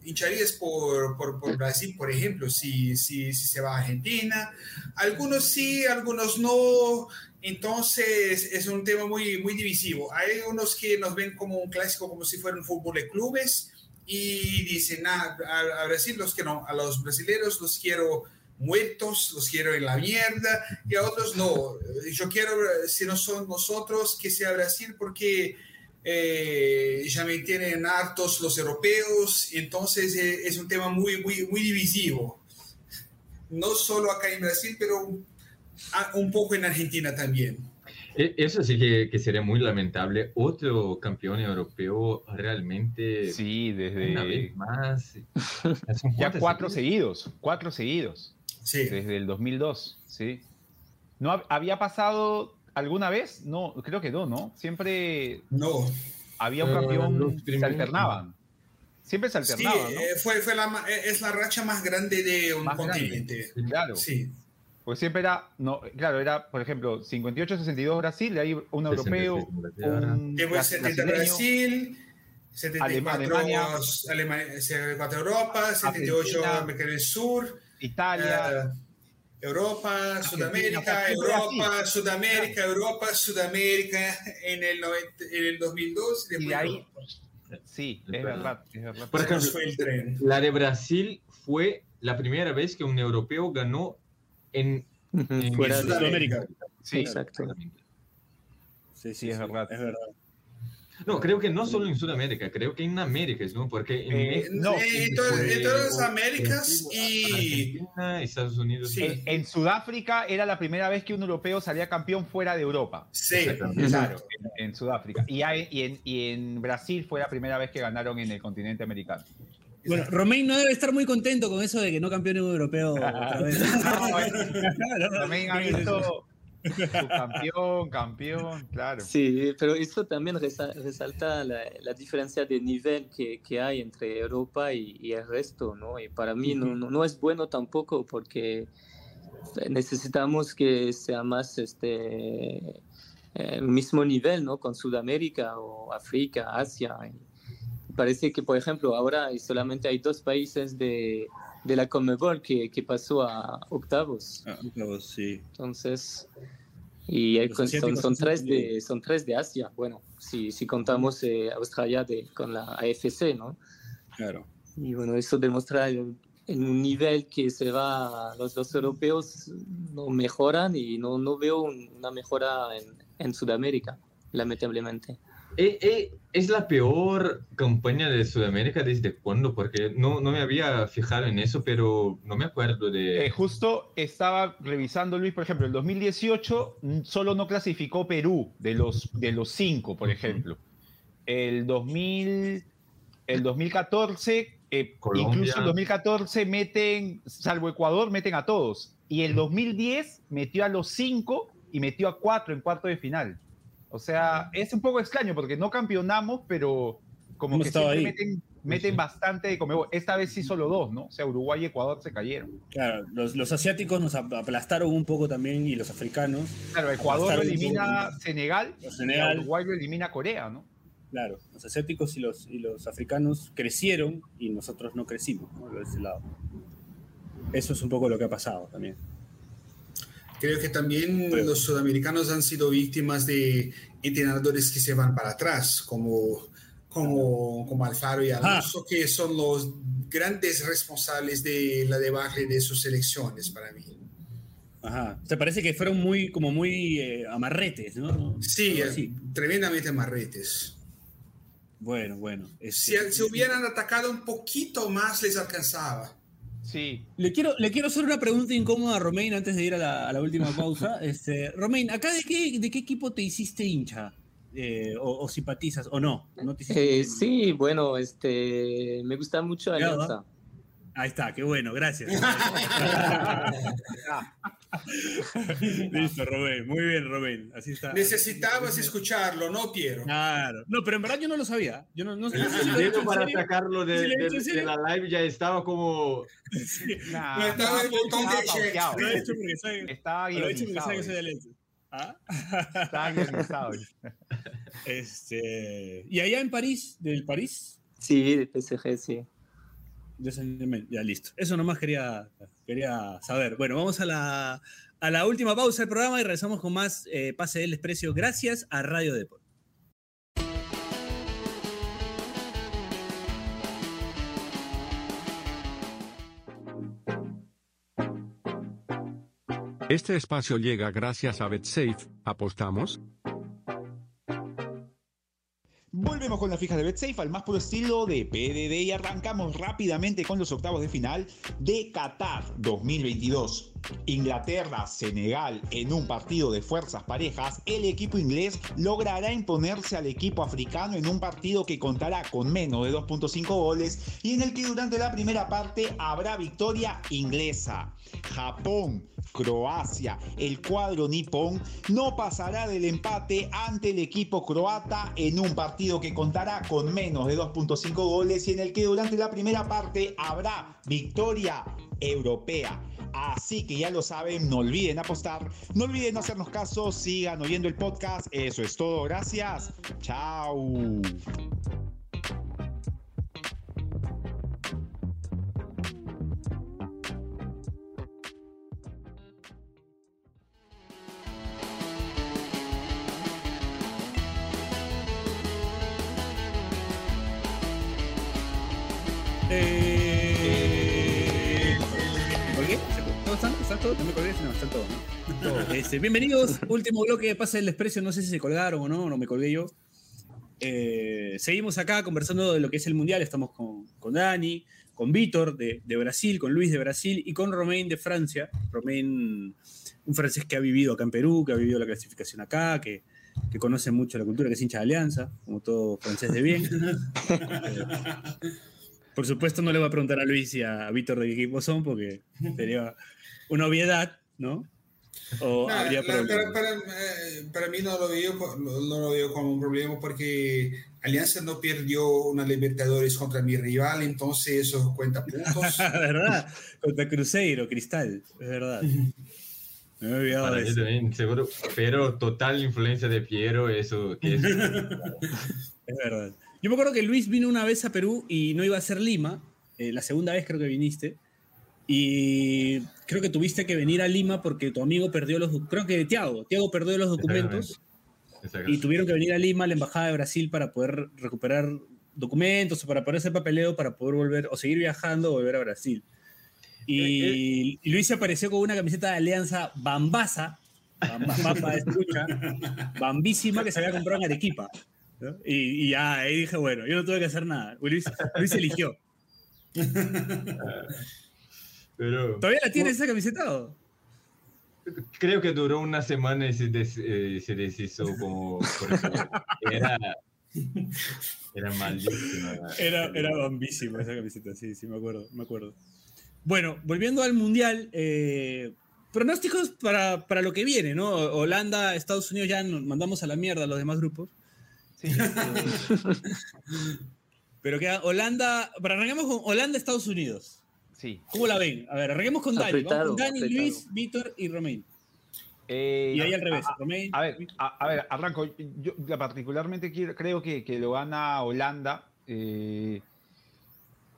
hincharías por, por, por, Brasil, por ejemplo, si, si, si se va a Argentina. Algunos sí, algunos no. Entonces es un tema muy, muy divisivo. Hay unos que nos ven como un clásico, como si fuera un fútbol de clubes y dicen, nada, a, Brasil los que no, a los brasileños los quiero muertos, los quiero en la mierda, y a otros no. Yo quiero, si no son nosotros, que sea Brasil porque eh, ya me tienen hartos los europeos, entonces eh, es un tema muy, muy, muy divisivo. No solo acá en Brasil, pero un, un poco en Argentina también. E, eso sí que, sería muy lamentable. Otro campeón europeo realmente. Sí, desde. Una vez más. (laughs) ya cuatro seguidos? cuatro seguidos. Sí. Desde el 2002, sí. ¿No había pasado alguna vez? No, creo que no, ¿no? Siempre. No. Había un campeón, se alternaban. Siempre se alternaban. Sí, eh, fue, fue la, es la racha más grande de un continente. claro. Sí. Pues siempre era, no, claro, era, por ejemplo, 58-62 Brasil, de ahí un europeo, un Después 70 Brasil, 74 Alemania, Alemania, 74 Europa, 78 América del Sur, Italia, eh, Europa, Sudamérica, Europa, Sudamérica, Europa, Sudamérica en el, 90, en el 2002 y, de ahí, sí, es verdad, es verdad. Por ejemplo, fue el tren. la de Brasil fue la primera vez que un europeo ganó en, fuera de Sudamérica. Sí, exacto. Sí, sí, es verdad, es verdad. No, creo que no solo en Sudamérica, creo que en América, ¿no? Porque en, eh, no, en, todas las Américas y Estados Unidos. Sí. En, Sudáfrica era la primera vez que un europeo salía campeón fuera de Europa. Sí, claro, en, Sudáfrica. Y, y, en, Brasil fue la primera vez que ganaron en el continente americano. Bueno, Romain no debe estar muy contento con eso de que no campeón europeo otra vez. (laughs) Romain ha visto campeón, campeón, claro. Sí, pero eso también resalta la, la diferencia de nivel que, que, hay entre Europa y, el resto, ¿no? Y para mí no, no, es bueno tampoco porque necesitamos que sea más este el mismo nivel, ¿no? Con Sudamérica o África, Asia. Parece que, por ejemplo, ahora solamente hay dos países de, de la Conmebol que, que, pasó a octavos. Ah, octavos, sí. Entonces, y son, son, tres de, son tres de Asia. Bueno, si, si contamos eh, Australia de, con la AFC, ¿no? Claro. Y bueno, eso demuestra en un nivel que se va, los dos europeos no mejoran y no, no veo una mejora en, en Sudamérica, lamentablemente. Eh, eh, ¿Es la peor campaña de Sudamérica desde cuándo? Porque no, no me había fijado en eso, pero no me acuerdo de... Eh, justo estaba revisando, Luis, por ejemplo, el 2018 solo no clasificó Perú de los, de los cinco, por ejemplo. El, 2000, el 2014, incluso el 2014 meten, salvo Ecuador, meten a todos. Y el 2010 metió a los cinco y metió a cuatro en cuarto de final. O sea, es un poco extraño porque no campeonamos, pero como que siempre meten, meten bastante como Esta vez sí solo dos, ¿no? O sea, Uruguay y Ecuador se cayeron. Claro, los, asiáticos nos aplastaron un poco también y los africanos. Claro, Ecuador lo elimina Senegal, Senegal. Y Uruguay lo elimina Corea, ¿no? Claro, los asiáticos y los, y los africanos crecieron y nosotros no crecimos, ¿no? De ese lado. Eso es un poco lo que ha pasado también. Creo que también los sudamericanos han sido víctimas de entrenadores que se van para atrás, como, como, como Alfaro y Alonso, que son los grandes responsables de la debacle de sus elecciones para mí. Ajá. ¿Te parece que fueron muy, como muy eh, amarretes, no? Sí, tremendamente amarretes. Bueno, bueno. Si, si hubieran atacado un poquito más, les alcanzaba. Sí. Le quiero, le quiero hacer una pregunta incómoda a Romain antes de ir a la, última (laughs) pausa. Este, Romain, ¿acá de qué, de qué equipo te hiciste hincha? Eh, o, simpatizas o no? eh, sí, bueno, este, me gusta mucho Alianza. Ahí está, qué bueno, gracias. (laughs) (laughs) Listo, Robén. Muy bien, Robén. Así está. Necesitabas escucharlo, ¿no, Piero? Claro. No, pero en verdad yo no lo sabía. Yo no, no, el, el dedo para sacarlo de, de, de, la live ya estaba como. Sí. Nah, no estaba en el botón de. Lo he hecho porque sabe, estaba lo he hecho porque sabe que soy de lente. ¿Ah? Estaba guionizado. (laughs) Este, ¿Y allá en París? ¿Del París? Sí, de PSG, sí. Ya listo. Eso nomás quería, quería saber. Bueno, vamos a la, a la última pausa del programa y regresamos con más eh, Pase del Desprecio gracias a Radio Deport. Este espacio llega gracias a BetSafe. ¿Apostamos? Con la fija de BetSafe al más puro estilo de PDD y arrancamos rápidamente con los octavos de final de Qatar 2022. Inglaterra, Senegal en un partido de fuerzas parejas, el equipo inglés logrará imponerse al equipo africano en un partido que contará con menos de 2.5 goles y en el que durante la primera parte habrá victoria inglesa. Japón, Croacia, el cuadro nipón no pasará del empate ante el equipo croata en un partido que contará con menos de 2.5 goles y en el que durante la primera parte habrá victoria europea. Así que ya lo saben, no olviden apostar, no olviden hacernos caso, sigan oyendo el podcast. Eso es todo, gracias. Chao. No me colgué, no, están todos. ¿no? Este, bienvenidos, (laughs) último bloque de Pase del Desprecio. No sé si se colgaron o no, no me colgué yo. Eh, seguimos acá conversando de lo que es el Mundial. Estamos con, con Dani, con Víctor de, de, Brasil, con Luis de Brasil y con Romain de Francia. Romain, un francés que ha vivido acá en Perú, que ha vivido la clasificación acá, que, que conoce mucho la cultura, que es hincha de Alianza, como todo francés de bien. (laughs) Por supuesto, no le voy a preguntar a Luis y a Víctor de qué equipo son, porque sería una obviedad, ¿no? O No, habría la- para, para, eh, para mí no lo, veo, co- no, lo veo como un problema porque Alianza no perdió una Libertadores contra mi rival, entonces eso cuenta puntos. (laughs) ¿Verdad? Contra Cruzeiro, Cristal, es verdad. Me he olvidado Para de mí eso. también, seguro. Pero total influencia de Piero, eso que es. (laughs) Es verdad. Yo me acuerdo que Luis vino una vez a Perú y no iba a ser Lima, eh, la segunda vez creo que viniste, y creo que tuviste que venir a Lima porque tu amigo perdió los, creo que Tiago, Tiago perdió los documentos y tuvieron que venir a Lima, a la Embajada de Brasil, para poder recuperar documentos o para poder hacer papeleo para poder volver o seguir viajando o volver a Brasil. Y, y Luis se apareció con una camiseta de Alianza bambaza, bamba, bamba de (laughs) escucha, bambísima que se había comprado en Arequipa. ¿no? Y, y ya, ahí dije, bueno, yo no tuve que hacer nada. Luis, Luis eligió. (laughs) Pero ¿Todavía la tienes esa camiseta? o? creo que duró una semana y se, des- eh, se deshizo como. por eso. Era. Era malísima. Era, era bambísima esa camiseta, sí, sí, me acuerdo, me acuerdo. Bueno, volviendo al Mundial, eh, pronósticos para, para lo que viene, ¿no? Holanda, Estados Unidos ya nos mandamos a la mierda a los demás grupos. Sí, (laughs) Pero queda Holanda, para arranquemos con Holanda, Estados Unidos. Sí. ¿Cómo la ven? A ver, arranquemos con Dani. Apretado, Vamos con Dani, apretado. Luis, Víctor y Romain. Eh, Y ahí al revés. a- Romain, A ver, a, a ver, arranco. Yo la particularmente quiero- creo que, que lo gana Holanda. Eh,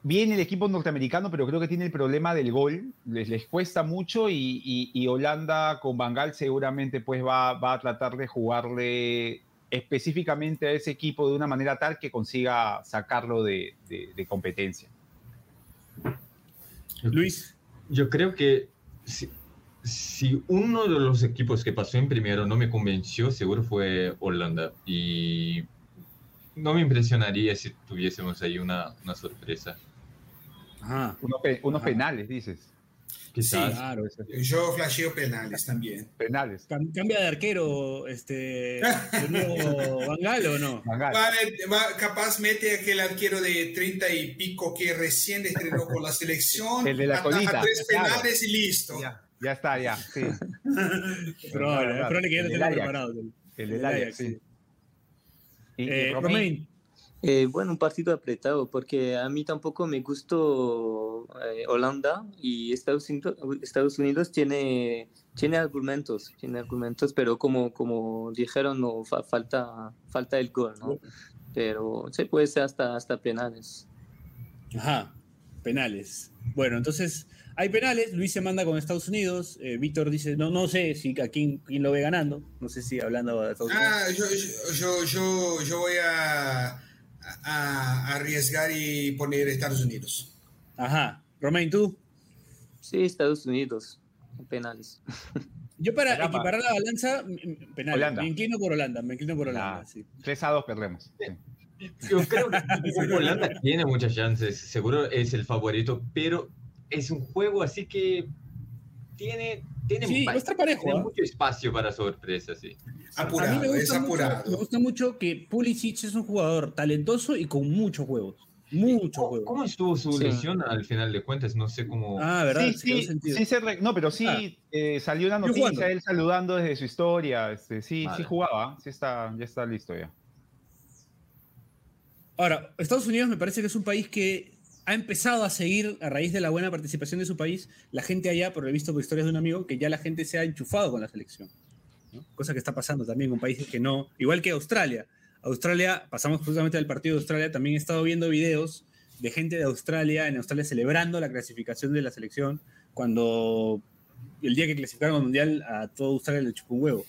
viene el equipo norteamericano, pero creo que tiene el problema del gol. Les, les cuesta mucho y, y- y Holanda con Bangal seguramente pues va, va a tratar de jugarle específicamente a ese equipo de una manera tal que consiga sacarlo de, de- de competencia. Luis. Yo creo que si, si uno de los equipos que pasó en primero no me convenció, seguro fue Holanda. Y no me impresionaría si tuviésemos ahí una, una sorpresa. Ajá. Unos, pe- unos Ajá. penales, dices. Quizás. Sí. Claro. Yo flasheo penales también. Penales. Cam- ¿Cambia de arquero este, (laughs) nuevo Bangal o no? Bangal. Vale, va- capaz mete aquel arquero de 30 y pico que recién estrenó con la selección. El de la colita, tres claro. penales y listo. Ya, ya está, ya. Sí. (laughs) Probable, probable que ya lo El del tenga preparado. El del Ajax, sí. Y, y Eh, Romain, Romain, Eh, bueno, un partido apretado porque a mí tampoco me gustó eh, Holanda y Estados Unidos, Estados Unidos tiene, tiene argumentos, tiene argumentos, pero como, como dijeron, no, fa- falta, falta el gol, ¿no? Pero se puede ser hasta, hasta penales. Ajá, penales. Bueno, entonces hay penales. Luis se manda con Estados Unidos. eh, Víctor dice, no, no sé si a quién, quién lo ve ganando. No sé si hablando de Estados Unidos. Ah, yo, yo, yo, yo voy a, a arriesgar y poner Estados Unidos. Ajá. Romain, tú. Sí, Estados Unidos, penales. Yo para Caramba. equiparar la balanza. Holanda. Me inclino por Holanda, me inclino por Holanda. Ah. sí. 3 a 2 perdemos. sí. (laughs) Yo creo que Holanda tiene muchas chances, seguro es el favorito, pero es un juego así que tiene, tiene, Sí, ba- va a estar parejo, tiene ¿ah? mucho espacio para sorpresas, sí. A mí Apurado, me es gusta, mucho, me gusta mucho que Pulisic es un jugador talentoso y con muchos juegos. Muchos ¿Cómo, juegos. cómo estuvo su Sí. lesión al final de cuentas? No sé cómo... Ah, ¿verdad? Sí, sí, sí se re- no, pero sí Ah. eh, salió una noticia, él saludando desde su historia. Este, sí, Vale. sí jugaba, sí está, ya está listo ya. Ahora, Estados Unidos me parece que es un país que ha empezado a seguir, a raíz de la buena participación de su país, la gente allá, por lo visto por historias de un amigo, que ya la gente se ha enchufado con la selección. ¿no? Cosa que está pasando también con países que no, igual que Australia. Australia, pasamos justamente al partido de Australia, también he estado viendo videos de gente de Australia, en Australia celebrando la clasificación de la selección, cuando el día que clasificaron al Mundial a todo Australia le chupó un huevo.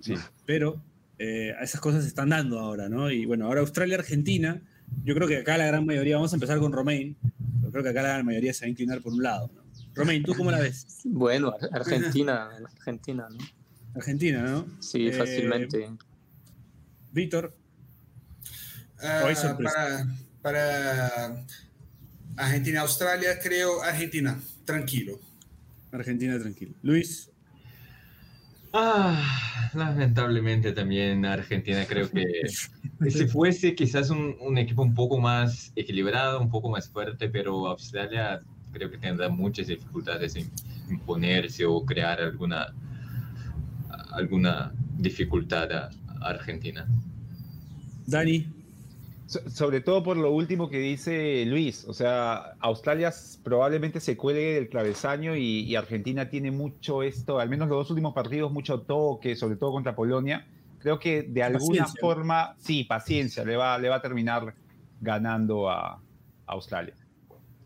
Sí. Pero eh, esas cosas se están dando ahora, ¿no? Y bueno, ahora Australia-Argentina, yo creo que acá la gran mayoría, vamos a empezar con Romain, pero creo que acá la gran mayoría se va a inclinar por un lado. ¿no? Romain, ¿tú cómo la ves? Bueno, Ar- Argentina, Argentina, ¿no? Argentina, ¿no? Sí, Eh, fácilmente. Víctor, Ah, ¿O hay sorpresa? para, para Argentina-Australia, creo Argentina, tranquilo. Argentina tranquilo. Luis, Ah, lamentablemente también Argentina creo que (laughs) si fuese quizás un, un equipo un poco más equilibrado, un poco más fuerte, pero Australia creo que tendrá muchas dificultades en imponerse o crear alguna, alguna dificultad a a Argentina. Dani, So- sobre todo por lo último que dice Luis, o sea, Australia probablemente se cuelgue del travesaño y, y Argentina tiene mucho esto, al menos los dos últimos partidos, mucho toque, sobre todo contra Polonia. Creo que de alguna Paciencia. forma, sí, paciencia, le va, le va a terminar ganando a, a Australia.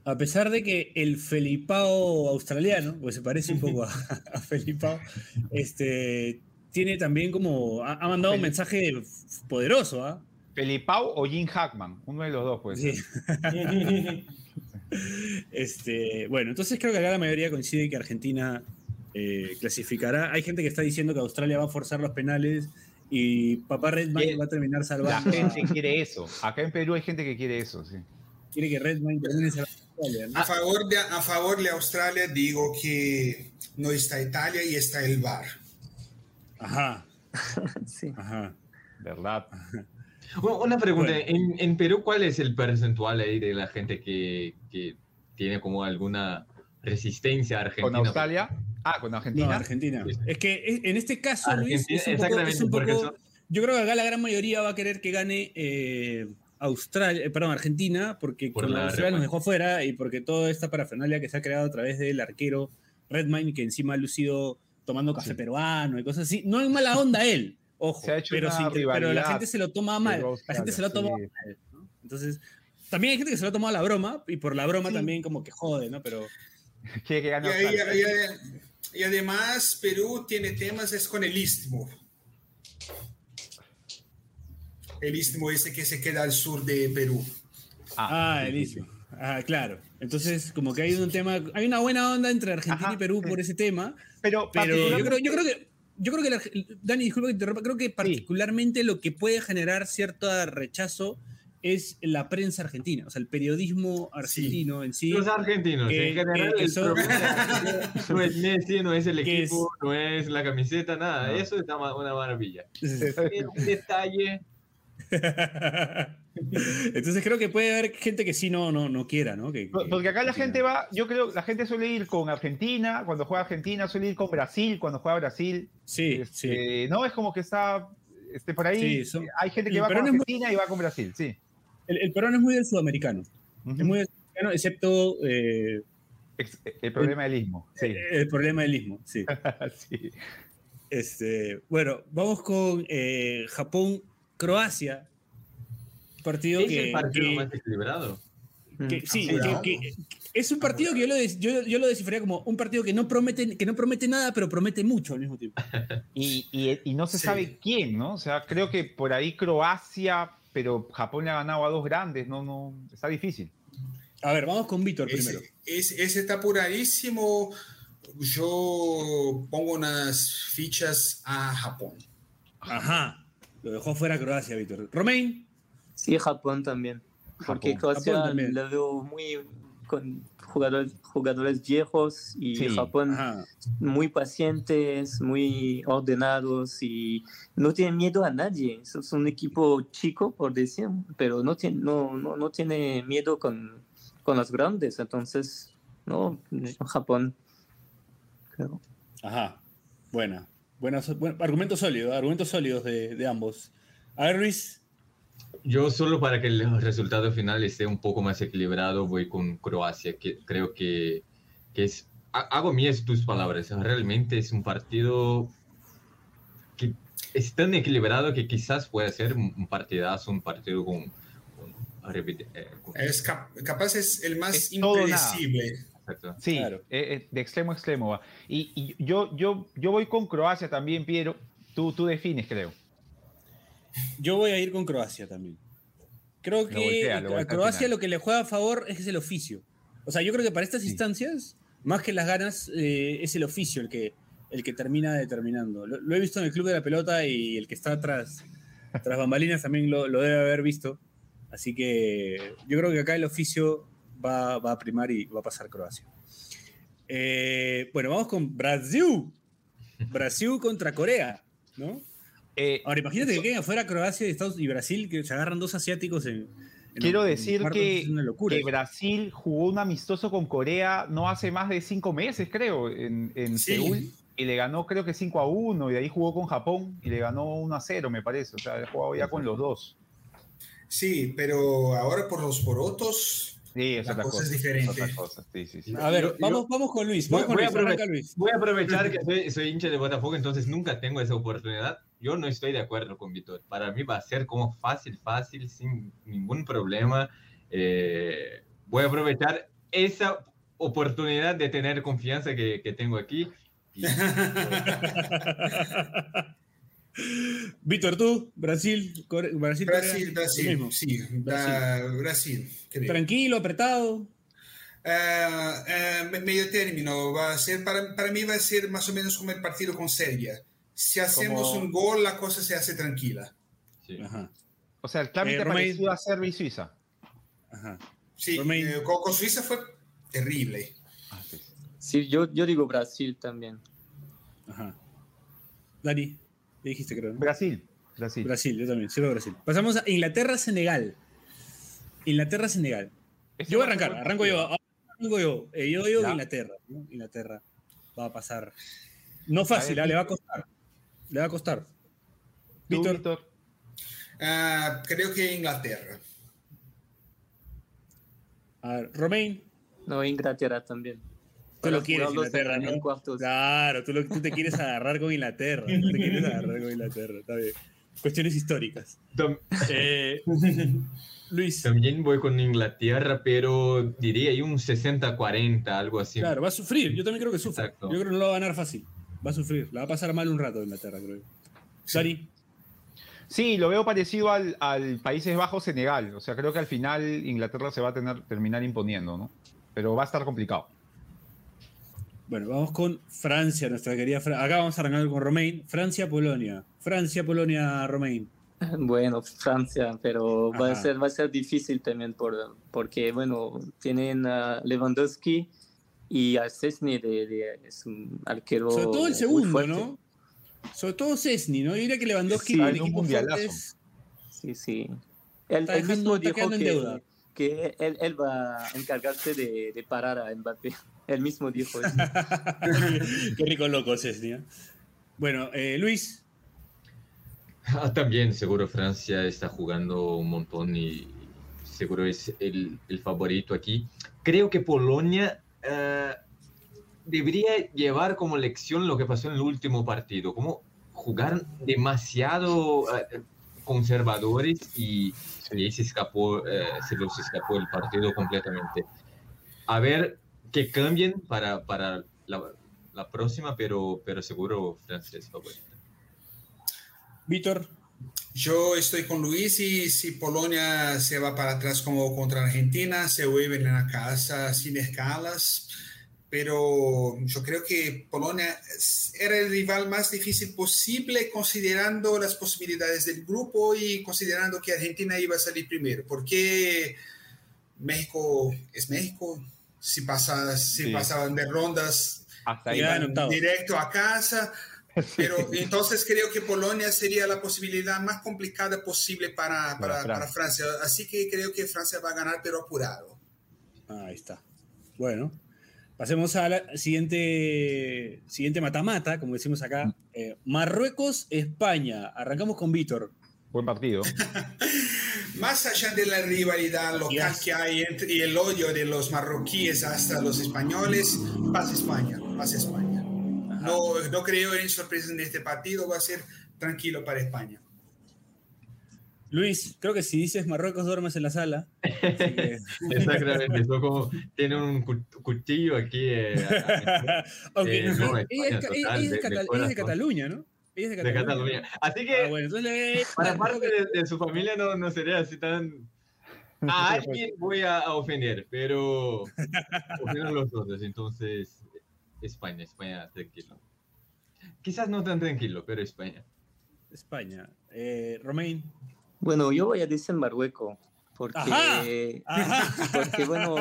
a pesar de que el Felipao australiano, pues se parece un poco a, a Felipao, este, tiene también como, ha, ha mandado un mensaje poderoso, ¿ah? Felipao o Jim Hackman, uno de los dos, pues. Sí. (laughs) Este, bueno, entonces creo que acá la mayoría coincide que Argentina eh, clasificará. Hay gente que está diciendo que Australia va a forzar los penales y Papá Redman va a terminar La salvando. a- gente quiere eso. Acá en Perú hay gente que quiere eso, sí. quiere que Redman termine salvando a Australia. ¿no? A favor, de, a favor de Australia digo que no está Italia y está el VAR. Ajá, (laughs) Sí. ajá. ¿Verdad? Bueno, Una pregunta, Bueno. en, en Perú, ¿cuál es el percentual ahí de la gente que, que tiene como alguna resistencia a Argentina? ¿Con Australia? Ah, con No, Argentina. Argentina. Es que en este caso, Luis, Argentina, es un poco- exactamente, es un porque poco- son- yo creo que acá la gran mayoría va a querer que gane eh, Australia, eh, perdón, Argentina, porque Por con la Australia nos dejó afuera y porque toda esta parafernalia que se ha creado a través del arquero Redmine, que encima ha lucido tomando café Sí. peruano y cosas así. No en mala onda él, ojo, Se ha hecho pero, una sí, pero la gente se lo toma mal. La gente se lo toma sí. mal. ¿no? Entonces, también hay gente que se lo toma a la broma y por la broma Sí. también como que jode, ¿no? Pero (laughs) que Y, y- y además Perú tiene temas es con el istmo. El istmo ese que se queda al sur de Perú. Ah, sí, sí, Elísimo. Ah, claro. Entonces, como que hay un tema, hay una buena onda entre Argentina Ajá, y Perú por ese tema, Pero, pero yo particularmente- creo, yo creo que, yo creo que la- Dani, disculpa que te interrumpa, creo que particularmente lo que puede generar cierto rechazo es la prensa argentina, o sea, el periodismo argentino en sí. Los argentinos, que- en general, que- el son- (laughs) no es Messi, no es el equipo, no es la camiseta, nada. No. Eso está ma- una maravilla. Es un detalle. (laughs) Entonces creo que puede haber gente que sí no, no, no quiera, ¿no? Que- que- Porque acá la gente va, yo creo, la gente suele ir con Argentina, cuando juega Argentina, suele ir con Brasil, cuando juega Brasil. Sí, sí. Este, No, es como que está este, por ahí. Sí, son- Hay gente que va con muy- Argentina y va con Brasil, sí. El, el peruano es muy del sudamericano. Es muy del sudamericano, excepto eh, El problema del istmo, sí. el problema del istmo. Sí. (laughs) sí. Este, bueno, vamos con eh, Japón-Croacia. Partido Es que, el partido que- más equilibrado. que- Mm. sí, Apurado. que- que- es un partido que yo lo, des- yo, yo lo descifraría como un partido que no, promete, que no promete nada, pero promete mucho al mismo tiempo. (laughs) Y, y- y no se Sí. sabe quién, ¿no? O sea, creo que por ahí Croacia, pero Japón le ha ganado a dos grandes, no, no, está difícil. A ver, vamos con Víctor primero. Ese, ese, ese está apuradísimo. Yo pongo unas fichas a Japón. Ajá. Lo dejó fuera Croacia, Víctor. Romain. Sí, Japón también. Porque Japón. Croacia Japón también. la veo muy con jugadores, jugadores viejos y Sí. Japón Ajá. muy pacientes, muy ordenados y no tienen miedo a nadie. Es un equipo chico, por decir, pero no tiene, no, no, no tiene miedo con, con los grandes. Entonces, no, Japón. creo. Ajá. Buena. Buenas, buen, argumentos sólidos, argumentos sólidos de, de ambos. A ver, Luis. Yo solo para que el resultado final esté un poco más equilibrado voy con Croacia, que creo que, que es... ha- Hago mías tus palabras, realmente es un partido que es tan equilibrado que quizás pueda ser un partidazo, un partido con... con- eh, con- Es cap- capaz es el más Es impredecible. exacto. Sí, Claro. eh, eh, de extremo a extremo va. Y, y yo, yo, yo voy con Croacia también, Piero. Tú, tú defines, creo. Yo voy a ir con Croacia también. Creo que voltea, a Croacia lo que le juega a favor es el oficio. O sea, yo creo que para estas Sí. instancias, más que las ganas, eh, es el oficio el que, el que termina determinando. Lo, lo he visto en el Club de la Pelota y el que está tras, tras bambalinas también lo, lo debe haber visto. Así que yo creo que acá el oficio va, va a primar y va a pasar Croacia. Eh, bueno, vamos con Brasil. Brasil contra Corea, ¿no? Eh, Ahora, imagínate que queden afuera Croacia y, Estados, y Brasil, que se agarran dos asiáticos en. en Quiero decir que, locura. Brasil jugó un amistoso con Corea no hace más de cinco meses, creo, en, en Sí. Seúl. Y le ganó, creo que 5 a 1. Y de ahí jugó con Japón y le ganó 1 a 0, me parece. O sea, ha jugado ya con los dos. Sí, pero ahora por los porotos, Sí, es La otra cosa cosa. es diferente. otra cosa, Sí, sí, sí. A ver, Yo- vamos, yo- vamos con Luis. Voy- Vamos con voy a Luis. Voy a aprovechar que soy, soy hincha de Botafogo, entonces nunca tengo esa oportunidad. Yo no estoy de acuerdo con Vitor. Para mí va a ser como fácil, fácil, sin ningún problema. Eh, voy a aprovechar esa oportunidad de tener confianza que, que tengo aquí. Y- (laughs) (laughs) Víctor, tú, Brasil, Core- Brasil, Brasil, Brasil, mismo. sí, da- Brasil, creo. Tranquilo, apretado. Ah, me- medio término, va a ser, para, para mí va a ser más o menos como el partido con Serbia. Si hacemos Como- un gol, la cosa se hace tranquila. sí. Ajá, O sea, el trámite Eh, Romain. parecido a Serbia y Suiza. ajá. Sí, Romain. eh, con, con Suiza fue terrible. Ah, sí. Sí, yo, yo digo Brasil también. ajá. Dani, le dijiste, creo. ¿no? Brasil. Brasil. Brasil, yo también, sigo Brasil. Pasamos a Inglaterra-Senegal. Inglaterra-Senegal. Yo voy a arrancar, arranco yo. Arranco yo. Eh, yo digo. Inglaterra. ¿no? Inglaterra va a pasar. No fácil, A ver, ah, le va a costar. Le va a costar. Víctor, Víctor. Ah, creo que Inglaterra. a ver, Romain, No, Inglaterra también. Tú lo quieres Inglaterra, ¿no? Claro, tú, lo- tú te quieres agarrar con Inglaterra. Tú te quieres agarrar con Inglaterra, está bien. Cuestiones históricas. Eh, (laughs) Luis, También voy con Inglaterra, pero diría ahí un 60-40, algo así. claro, va a sufrir. Yo también creo que sufre. Exacto. Yo creo que no lo va a ganar fácil. Va a sufrir. La va a pasar mal un rato Inglaterra, creo. yo. Dani, Sí, lo veo parecido al, al Países Bajos Senegal. O sea, creo que al final Inglaterra se va a tener, terminar imponiendo, ¿no? Pero va a estar complicado. Bueno, vamos con Francia, nuestra querida Francia. Acá vamos a arrancar con Romain. Francia-Polonia. Francia-Polonia, Romain. (laughs) Bueno, Francia, pero va a, ser, va a ser difícil también por, porque, bueno, tienen a Lewandowski y a Cesny, de, de- es un arquero. Sobre todo el segundo. ¿no? Sobre todo Cesny, ¿no? Yo diría que Lewandowski Sí, en un mundialazo. fuertes- Sí, sí. Él, Está él mismo está dijo que, deuda. que él, él va a encargarse de, de parar a Mbappé. Él mismo dijo eso. (laughs) Qué rico loco Cesny. ¿eh? Bueno, eh, Luis, Ah, también seguro Francia está jugando un montón y seguro es el, el favorito aquí. Creo que Polonia eh, debería llevar como lección lo que pasó en el último partido, como jugar demasiado eh, conservadores y, y ahí se escapó, eh, se los escapó el partido completamente. A ver que cambien para, para la, la próxima, pero, pero seguro favorita. Víctor, Yo estoy con Luis y si Polonia se va para atrás como contra Argentina, se vuelven a casa sin escalas. Pero yo creo que Polonia era el rival más difícil posible considerando las posibilidades del grupo y considerando que Argentina iba a salir primero. Porque México es México. Si, pasa, si Sí. pasaban de rondas, Hasta iban directo a casa. (laughs) Pero entonces creo que Polonia sería la posibilidad más complicada posible para, Para para, para Francia. Francia. Así que creo que Francia va a ganar, pero apurado. ahí está. Bueno, pasemos a la siguiente siguiente mata-mata, como decimos acá. Eh, Marruecos-España. Arrancamos con Víctor. Buen partido. (laughs) Más allá de la rivalidad local Yes. que hay entre, y el odio de los marroquíes hasta los españoles, pasa España, pasa España. No, no creo en sorpresas en este partido, va a ser tranquilo para España. Luis, creo que si dices Marruecos duermes en la sala. (laughs) Que- Exactamente, eso como tiene un cu- cuchillo aquí. eh, Aunque (laughs) Eh, no, España ella- total, ella es de- de, de de. Cataluña, ¿no? Ella es de de Cataluña. Cataluña. Así que Ah, bueno, entonces le- para creo parte de, de su familia no, no sería así tan... (laughs) A alguien voy a, a ofender, pero ofendo a los otros, entonces España, España tranquilo. Quizás no tan tranquilo, pero España. España. Eh, Romain. Bueno, yo voy a decir Marruecos. Porque, Ajá, (laughs) ajá. porque bueno,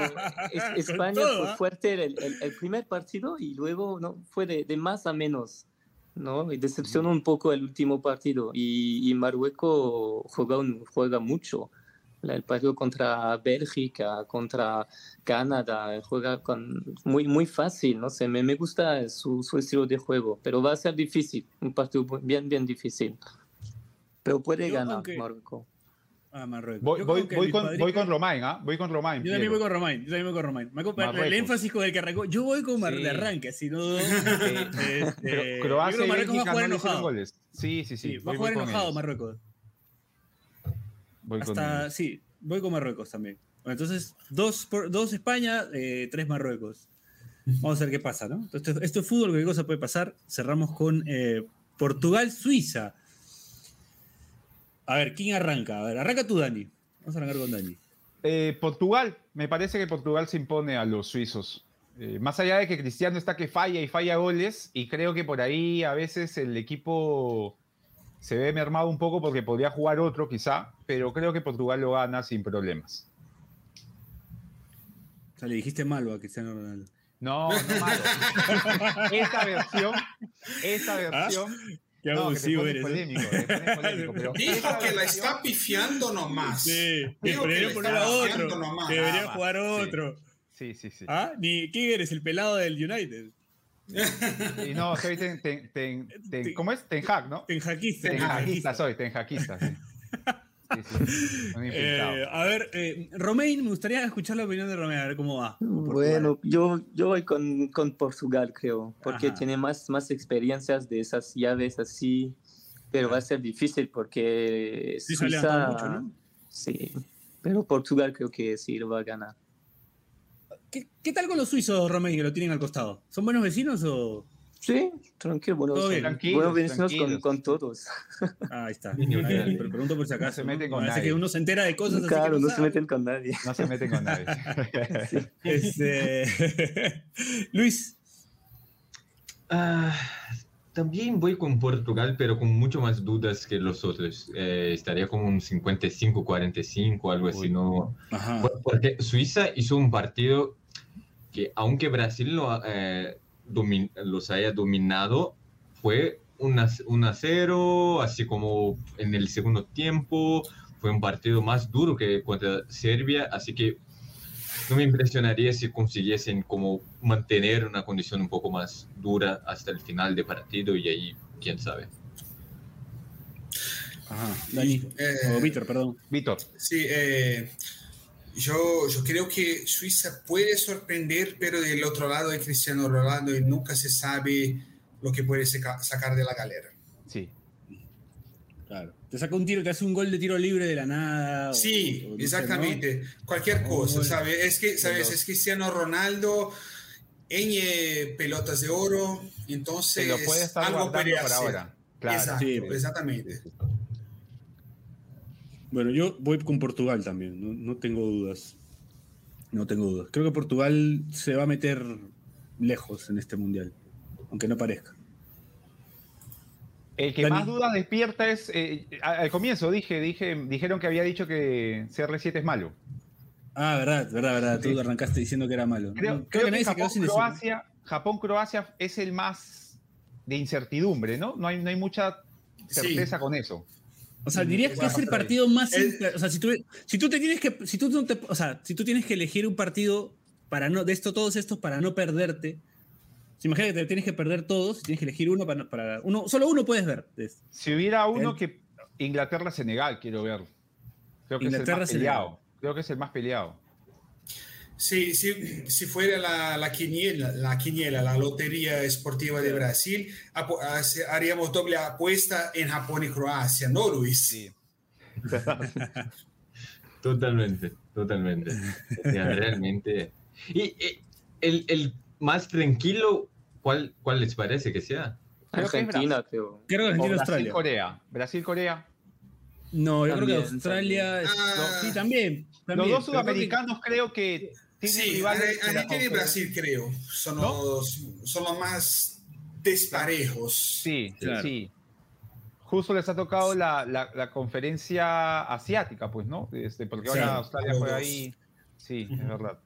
es- España todo, fue fuerte el, el- el primer partido y luego no fue de, de más a menos. ¿No? Y decepcionó un poco el último partido. Y, y Marruecos juega, un- juega mucho. El partido contra Bélgica, contra Canadá, juega con, muy, muy fácil. No sé, me, me gusta su, su estilo de juego, pero va a ser difícil. Un partido bien, bien difícil. Pero puede Yo, ganar aunque- Marruecos. Ah, Marruecos. Voy, voy, voy con, voy con Romain, ¿ah? Voy con Romain. Yo también Piero. voy con Romain. Yo también voy con Romain. Me El énfasis con el que arrancó. Yo voy con Mar Sí. de arranque, así no. (laughs) Este, yo Croacia Marruecos va a jugar no enojado. goles. Sí, sí, sí. Sí, va a jugar con enojado ellos. Marruecos. Voy con Hasta, ellos. sí, voy con Marruecos también. Bueno, entonces, dos, por- dos España, eh, tres Marruecos. Vamos a ver qué pasa, ¿no? Entonces, esto es fútbol, qué cosa puede pasar. Cerramos con eh, Portugal-Suiza. A ver, ¿quién arranca? A ver, arranca tú, Dani. Vamos a arrancar con Dani. Eh, Portugal, me parece que Portugal se impone a los suizos. Eh, más allá de que Cristiano está que falla y falla goles, y creo que por ahí a veces el equipo se ve mermado un poco porque podría jugar otro quizá, pero creo que Portugal lo gana sin problemas. O sea, le dijiste malo a Cristiano Ronaldo. No, no malo. (laughs) esta versión, esta versión. Qué no, que te abusivo pones eres. ¿eh? polémico, te pones (laughs) polémico, pero Dijo que la está pifiando nomás. Sí, que debería le poner a otro. nomás, que debería jugar Sí. otro. Sí, sí, sí. ¿Ah? Ni, ¿Quién eres? El pelado del United. Y no, soy ten, ten, ten, ten- Te- ¿cómo es? Tenhag, ¿no? Tenjaquista. Tenhagista soy, tenjaquista, sí. (laughs) Sí, sí. Eh, a ver, eh, Romain, me gustaría escuchar la opinión de Romain, a ver cómo va. Bueno, yo, yo voy con, con Portugal, creo, porque Ajá. tiene más, más experiencias de esas llaves así, pero va a ser difícil porque Sí, Suiza, mucho, ¿no? sí, pero Portugal creo que sí lo va a ganar. ¿Qué, qué tal con los suizos, Romain, que lo tienen al costado? ¿Son buenos vecinos o...? Sí, tranquilo, buenos, Todo bien. Tranquilos, buenos vecinos con, tranquilos. con todos. Ah, ahí está. (laughs) Pero pregunto por si acaso. se meten ¿no? con Parece nadie. que uno se entera de cosas así que Claro, no se meten con nadie. No se meten con nadie. (laughs) Sí. Este, (laughs) Luis, Ah, también voy con Portugal, pero con mucho más dudas que los otros. Eh, estaría como un 55-45, algo así, ¿no? Porque Suiza hizo un partido que, aunque Brasil lo, eh, los haya dominado, fue un a 0, así como en el segundo tiempo. Fue un partido más duro que contra Serbia, así que no me impresionaría si consiguiesen como mantener una condición un poco más dura hasta el final de partido y ahí, quién sabe. Ajá, Dani, eh, o Víctor, perdón. Víctor. Sí, eh, yo, yo creo que Suiza puede sorprender, pero del otro lado hay Cristiano Ronaldo y nunca se sabe lo que puede sacar de la galera. Sí. Claro. Te saca un tiro, te hace un gol de tiro libre de la nada. Sí, exactamente. Cualquier cosa, ¿sabes? Es que, ¿sabes? Es Cristiano Ronaldo, en pelotas de oro, entonces lo puede estar algo puede por ahora. Claro. sí, exactamente. Bueno, yo voy con Portugal también, no, no tengo dudas. No tengo dudas. Creo que Portugal se va a meter lejos en este mundial, aunque no parezca. El que más dudas despierta es. Eh, al comienzo dije, dije, dijeron que había dicho que CR7 es malo. Ah, verdad, verdad, verdad. Tú arrancaste diciendo que era malo. Creo, que, Japón, Croacia, Japón, Croacia es el más de incertidumbre, ¿no? No hay, no hay mucha certeza con eso. O sea, dirías que es el partido más. O sea, si tú, si tú te tienes que. Si tú, no te, o sea, si tú tienes que elegir un partido para no. De esto, todos estos para no perderte si imagínate que te tienes que perder todos, tienes que elegir uno para, para uno, solo uno puedes ver. Si hubiera uno que Inglaterra-Senegal, quiero ver. Creo que Inglaterra, es el más peleado. Creo que es el más peleado. Sí, sí, si fuera la, la, quiniela, la quiniela, la lotería esportiva de Brasil, haríamos doble apuesta en Japón y Croacia, ¿no, Luis? Sí. (laughs) totalmente, totalmente. realmente. Y, el, el, más tranquilo ¿Cuál, ¿Cuál les parece que sea? Argentina, creo. Creo que Argentina, Australia. Corea. Brasil, Corea. No, yo creo que Australia. Ah. sí, también, Los dos sudamericanos creo que tienen sí, rivales. Argentina y Brasil, creo. Son, los, son los más desparejos. Sí, sí. Justo les ha tocado la, la, conferencia asiática, pues, ¿no? Este, porque ahora Australia fue ahí. Sí, es verdad.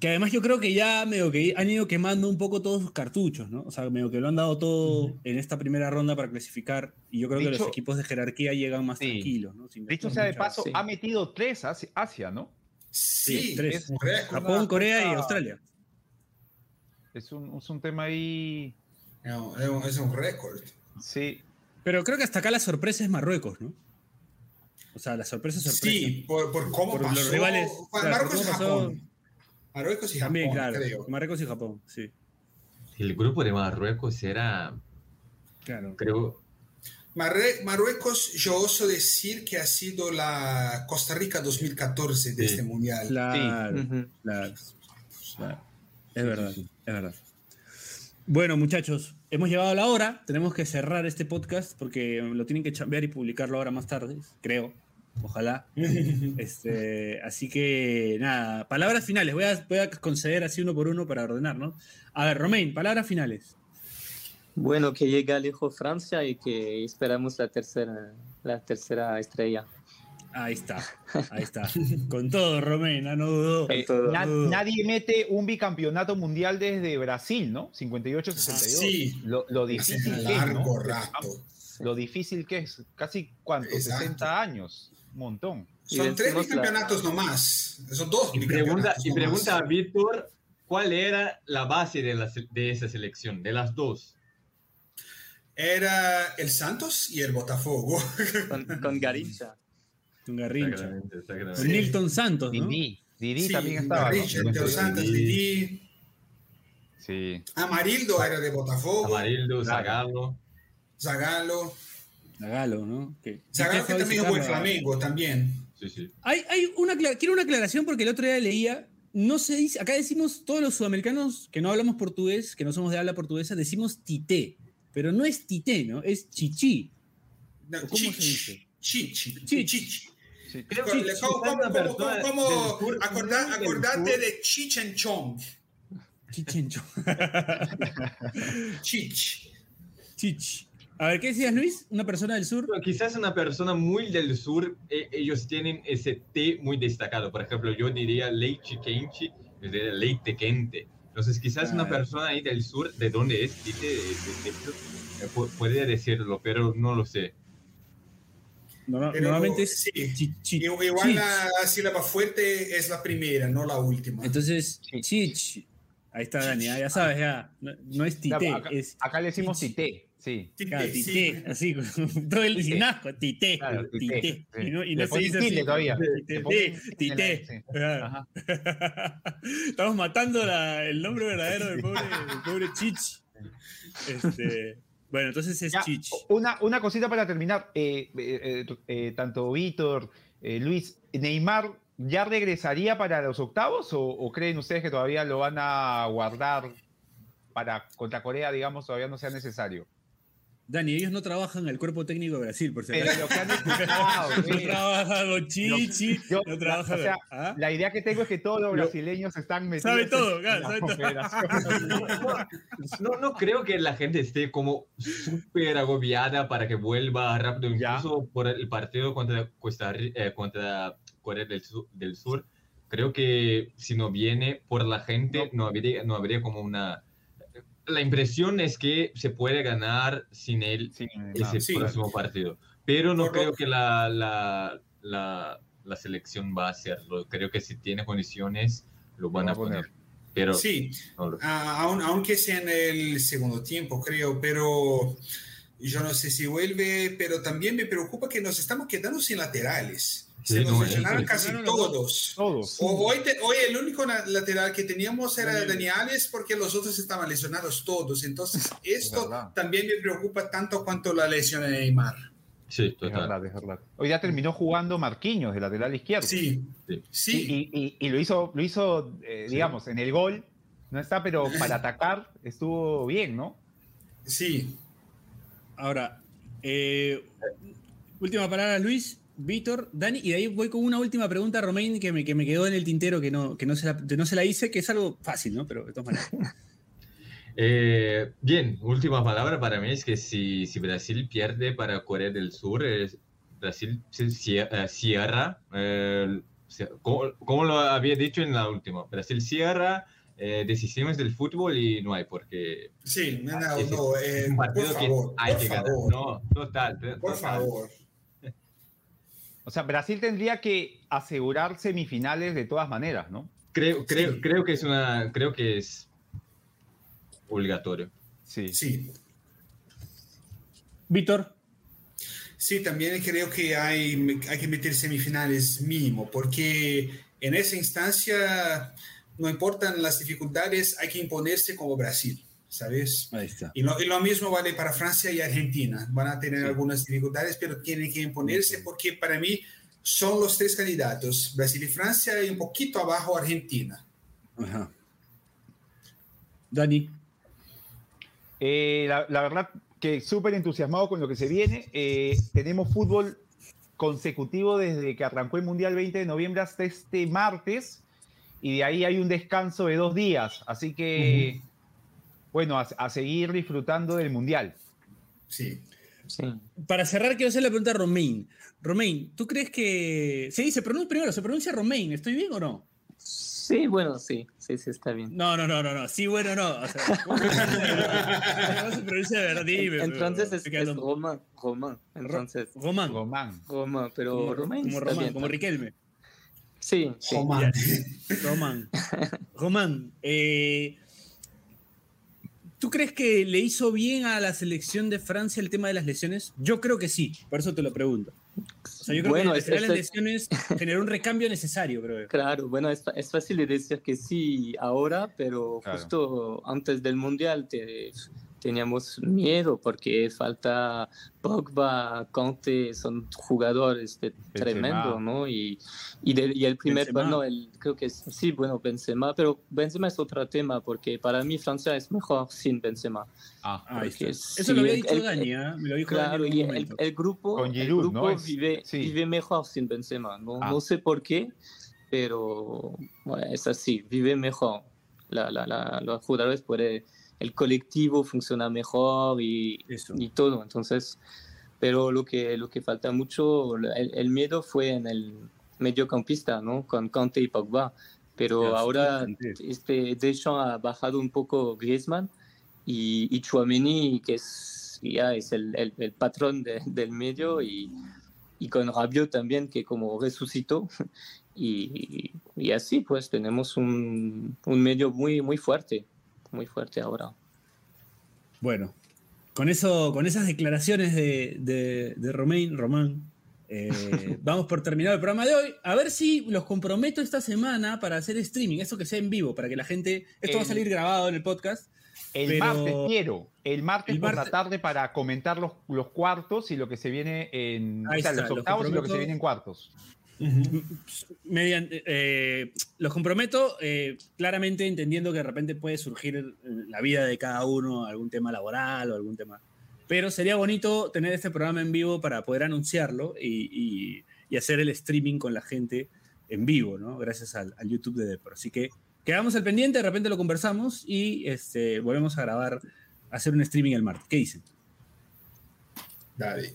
Que además yo creo que ya medio que han ido quemando un poco todos sus cartuchos, ¿no? O sea, medio que lo han dado todo en esta primera ronda para clasificar. Y yo creo que los equipos de jerarquía llegan más tranquilos, ¿no? dicho sea de paso, ha metido tres Asia, ¿no? Sí, tres. Japón, Corea y Australia. Es un, es un tema ahí. No, es un récord. Sí. Pero creo que hasta acá la sorpresa es Marruecos, ¿no? O sea, la sorpresa es sorpresa. Sí, por, por cómo pasó. Los rivales. Marruecos Japón. Marruecos y Japón, También, claro. Creo. Marruecos y Japón, sí. El grupo de Marruecos era. Claro. Creo. Marruecos, yo oso decir que ha sido la Costa Rica 2014 de este mundial. Claro, claro, Es verdad, es verdad. Bueno, muchachos, hemos llegado a la hora. Tenemos que cerrar este podcast porque lo tienen que chambear y publicarlo ahora más tarde, creo. Ojalá. (laughs) este, así que nada, palabras finales. Voy a, voy a conceder así uno por uno para ordenar, ¿no? A ver, Romain, palabras finales. Bueno, que llegue lejos Francia y que esperamos la tercera, la tercera estrella. Ahí está, (laughs) ahí está. Con todo, Romain, no dudo. Eh, nadie mete un bicampeonato mundial desde Brasil, ¿no? 58-62. Sí. Lo, lo difícil que es, ¿no? Lo difícil que es, casi cuánto, 60 años montón. Son tres campeonatos nomás. Son dos. Y pregunta, y pregunta a Víctor, ¿cuál era la base de, la, de esa selección? De las dos. Era el Santos y el Botafogo. Con, con Garincha. Con Garrincha. Con Nilton Santos, ¿no? Didi. Didi también estaba. Garrincha, Santos, Didi. Sí. Amarildo era de Botafogo. Amarildo, Zagalo. Zagalo. Zagalo, ¿no? Que, Zagalo que también jugó el Flamengo, también. Sí, sí. Hay, hay una, quiero una aclaración porque el otro día leía, no se dice, acá decimos todos los sudamericanos que no hablamos portugués, que no somos de habla portuguesa, decimos tité, pero no es tité, ¿no? Es chichi. ¿Cómo se dice? Chichi. Chichi. Sí. ¿Cómo, acordate de Chichenchong? Chichenchong. Chich. Chich. A ver, ¿qué decías, Luis? ¿Una persona del sur? quizás una persona muy del sur, eh, ellos tienen ese té muy destacado. Por ejemplo, yo diría leite quente, yo diría leite quente. Entonces, quizás una persona ahí del sur, ¿de dónde es? Dice, de- de- de- eh, pu- puede decirlo, pero no lo sé. Norma- Pero, normalmente es sí. chi- chi- Igual chich. la, la sílaba fuerte es la primera, no la última. Entonces, chich. Ahí está Dani, ya sabes, ya. No, no es tité, Claro, acá, es acá le decimos chich. Sí. Claro, Sí, tité, así, (laughs) todo el sin asco, Claro, tité, sí. Y no, y Le no se dice así. todavía. Claro. Ajá. (laughs) Estamos matando la- el nombre verdadero del pobre, del pobre Chich. Este, bueno, entonces es Ya, Chich. Una, una cosita para terminar. Eh, eh, eh, eh, tanto Víctor, eh, Luis, ¿Neymar ya regresaría para los octavos o, o creen ustedes que todavía lo van a guardar para contra Corea, digamos, todavía no sea necesario? Dani, ellos no trabajan en el cuerpo técnico de Brasil, por si Pero lo que han escuchado, (laughs) No con Chichi, Yo- no trabajan. o sea, ¿Ah? La idea que tengo es que todos los brasileños están metidos Sabe todo, en claro, la sabe todo. No, no creo que la gente esté como súper agobiada para que vuelva rápido, Ya. incluso por el partido contra, Costa eh, contra Corea del Sur, del Sur. Creo que si no viene por la gente, no, habría, no habría como una... La impresión es que se puede ganar sin él Sí, ese Sí. próximo partido, pero no Por lo- creo que la, la, la, la selección va a hacerlo. Creo que si tiene condiciones, lo van va a poner. poner. Pero Sí, no lo. Ah, aun- aunque sea en el segundo tiempo, creo, pero yo no sé si vuelve, pero también me preocupa que nos estamos quedando sin laterales. Sí, Se no, lesionaron eso- casi los todos. Todos. O- Hoy, te- hoy el único lateral que teníamos era Daniel. Dani Alves porque los otros estaban lesionados todos. Entonces, (laughs) esto verdad. también me preocupa tanto cuanto la lesión de Neymar. Sí, Es total. verdad, es verdad. Hoy ya terminó jugando Marquinhos de lateral izquierdo. Sí, Sí. sí, Y, y- y lo hizo, lo hizo eh, Sí. digamos, en el gol. No está, pero (laughs) para atacar estuvo bien, ¿no? sí. Ahora, eh, última palabra, Luis, Víctor, Dani, y de ahí voy con una última pregunta a Romain que me, que me quedó en el tintero, que no, que no se la, que no se la hice, que es algo fácil, ¿no? Pero de todas maneras. (laughs) Eh, bien, última palabra para mí es que si, si Brasil pierde para Corea del Sur, es- Brasil se eh, cierra, eh, como, como lo había dicho en la última, Brasil cierra eh, decisiones del fútbol y no hay porque Sí, no, no, es no, eh, un por partido que favor, hay por que ganar. No, total, por total. favor. O sea, Brasil tendría que asegurar semifinales de todas maneras, ¿no? Creo, creo, Sí. creo que es una, creo que es obligatorio. Sí. Sí, Víctor, Sí, también creo que hay, hay que meter semifinales mínimo, porque en esa instancia no importan las dificultades, hay que imponerse como Brasil, ¿sabes? ahí está. Y lo, y lo mismo vale para Francia y Argentina. Van a tener algunas dificultades, pero tienen que imponerse porque para mí son los tres candidatos, Brasil y Francia y un poquito abajo Argentina. Ajá. Dani, Eh, la, la verdad que súper entusiasmado con lo que se viene. Eh, tenemos fútbol consecutivo desde que arrancó el Mundial 20 de noviembre hasta este martes. Y de ahí hay un descanso de dos días. Así que, bueno, a, a seguir disfrutando del Mundial. Sí. Sí. para cerrar, quiero hacer la pregunta a Romain. Romain, ¿tú crees que. Sí, se pronuncia primero, se pronuncia Romain, ¿estoy bien o no? Sí, bueno, sí, sí, sí, está bien. No, no, no, no, no. Sí, bueno, no. O sea, ¿cómo se pronuncia? ¿Cómo se pronuncia de verdad? Dime, Entonces pero- es, es Román, Román, entonces, Román. Román. Román, pero Como, Román como Román, bien como también. Riquelme. Sí, sí. Román. Román. (laughs) Román, eh, ¿tú crees que le hizo bien a la selección de Francia el tema de las lesiones? Yo creo que sí, por eso te lo pregunto. O sea, yo creo Bueno, que es- las es- lesiones generó un recambio necesario, creo. Claro, bueno, es, es fácil de decir que sí ahora, pero Claro. justo antes del Mundial te- teníamos miedo porque falta Pogba, Conte, son jugadores de- tremendo, ¿no? Y, y, de- y el primer, Benzema. bueno, el, creo que es, sí, bueno, Benzema, pero Benzema es otro tema porque para mí Francia es mejor sin Benzema. Ah, Ahí está. Eso sí, lo había el- dicho el- Dani, ¿ah? me lo dijo Claro, Dani y en el, el grupo, Con el Giroud, grupo ¿no? Vive, sí. vive mejor sin Benzema. No, Ah. no sé por qué, pero bueno, es así, vive mejor. La, la, la- los jugadores pueden el colectivo funciona mejor y, y, todo. Entonces, pero lo que, lo que falta mucho, el, miedo fue en el mediocampista, ¿no? Con Conte y Pogba. Pero ahora este Deschamps ha bajado un poco Griezmann y, y Chouameni, que es, ya es el, el, patrón del medio, y, y, con Rabiot también, que como resucitó. (laughs) Y, y así pues tenemos un, un medio muy, muy fuerte muy fuerte ahora. Bueno, con, eso, con esas declaraciones de, de, de Romain, Román, eh, (laughs) vamos por terminar el programa de hoy. A ver si los comprometo esta semana para hacer streaming, eso que sea en vivo, para que la gente. Esto va a salir grabado en el podcast. El martes quiero, el martes por la tarde para comentar los, los, cuartos y lo que se viene en. o sea, los octavos y lo que se viene en cuartos. Mediante, eh, los comprometo, eh, claramente entendiendo que de repente puede surgir la vida de cada uno, algún tema laboral o algún tema. Pero sería bonito tener este programa en vivo para poder anunciarlo y, hacer el streaming con la gente en vivo, ¿no? Gracias al, YouTube de Depor. Así que quedamos al pendiente, de repente lo conversamos y este, volvemos a grabar, a hacer un streaming el martes. ¿Qué dicen? Dale.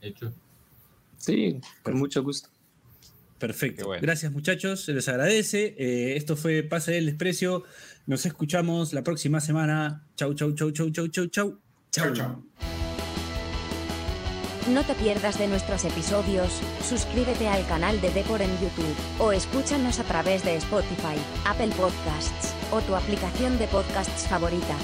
Hecho. Sí, con mucho gusto. Perfecto. Gracias muchachos, se les agradece. Eh, esto fue Pase del Desprecio. Nos escuchamos la próxima semana. Chau, chau, chau, chau, chau, chau, chau. Chau, chau. No te pierdas de nuestros episodios, suscríbete al canal de Decor en YouTube, o escúchanos a través de Spotify, Apple Podcasts, o tu aplicación de podcasts favorita.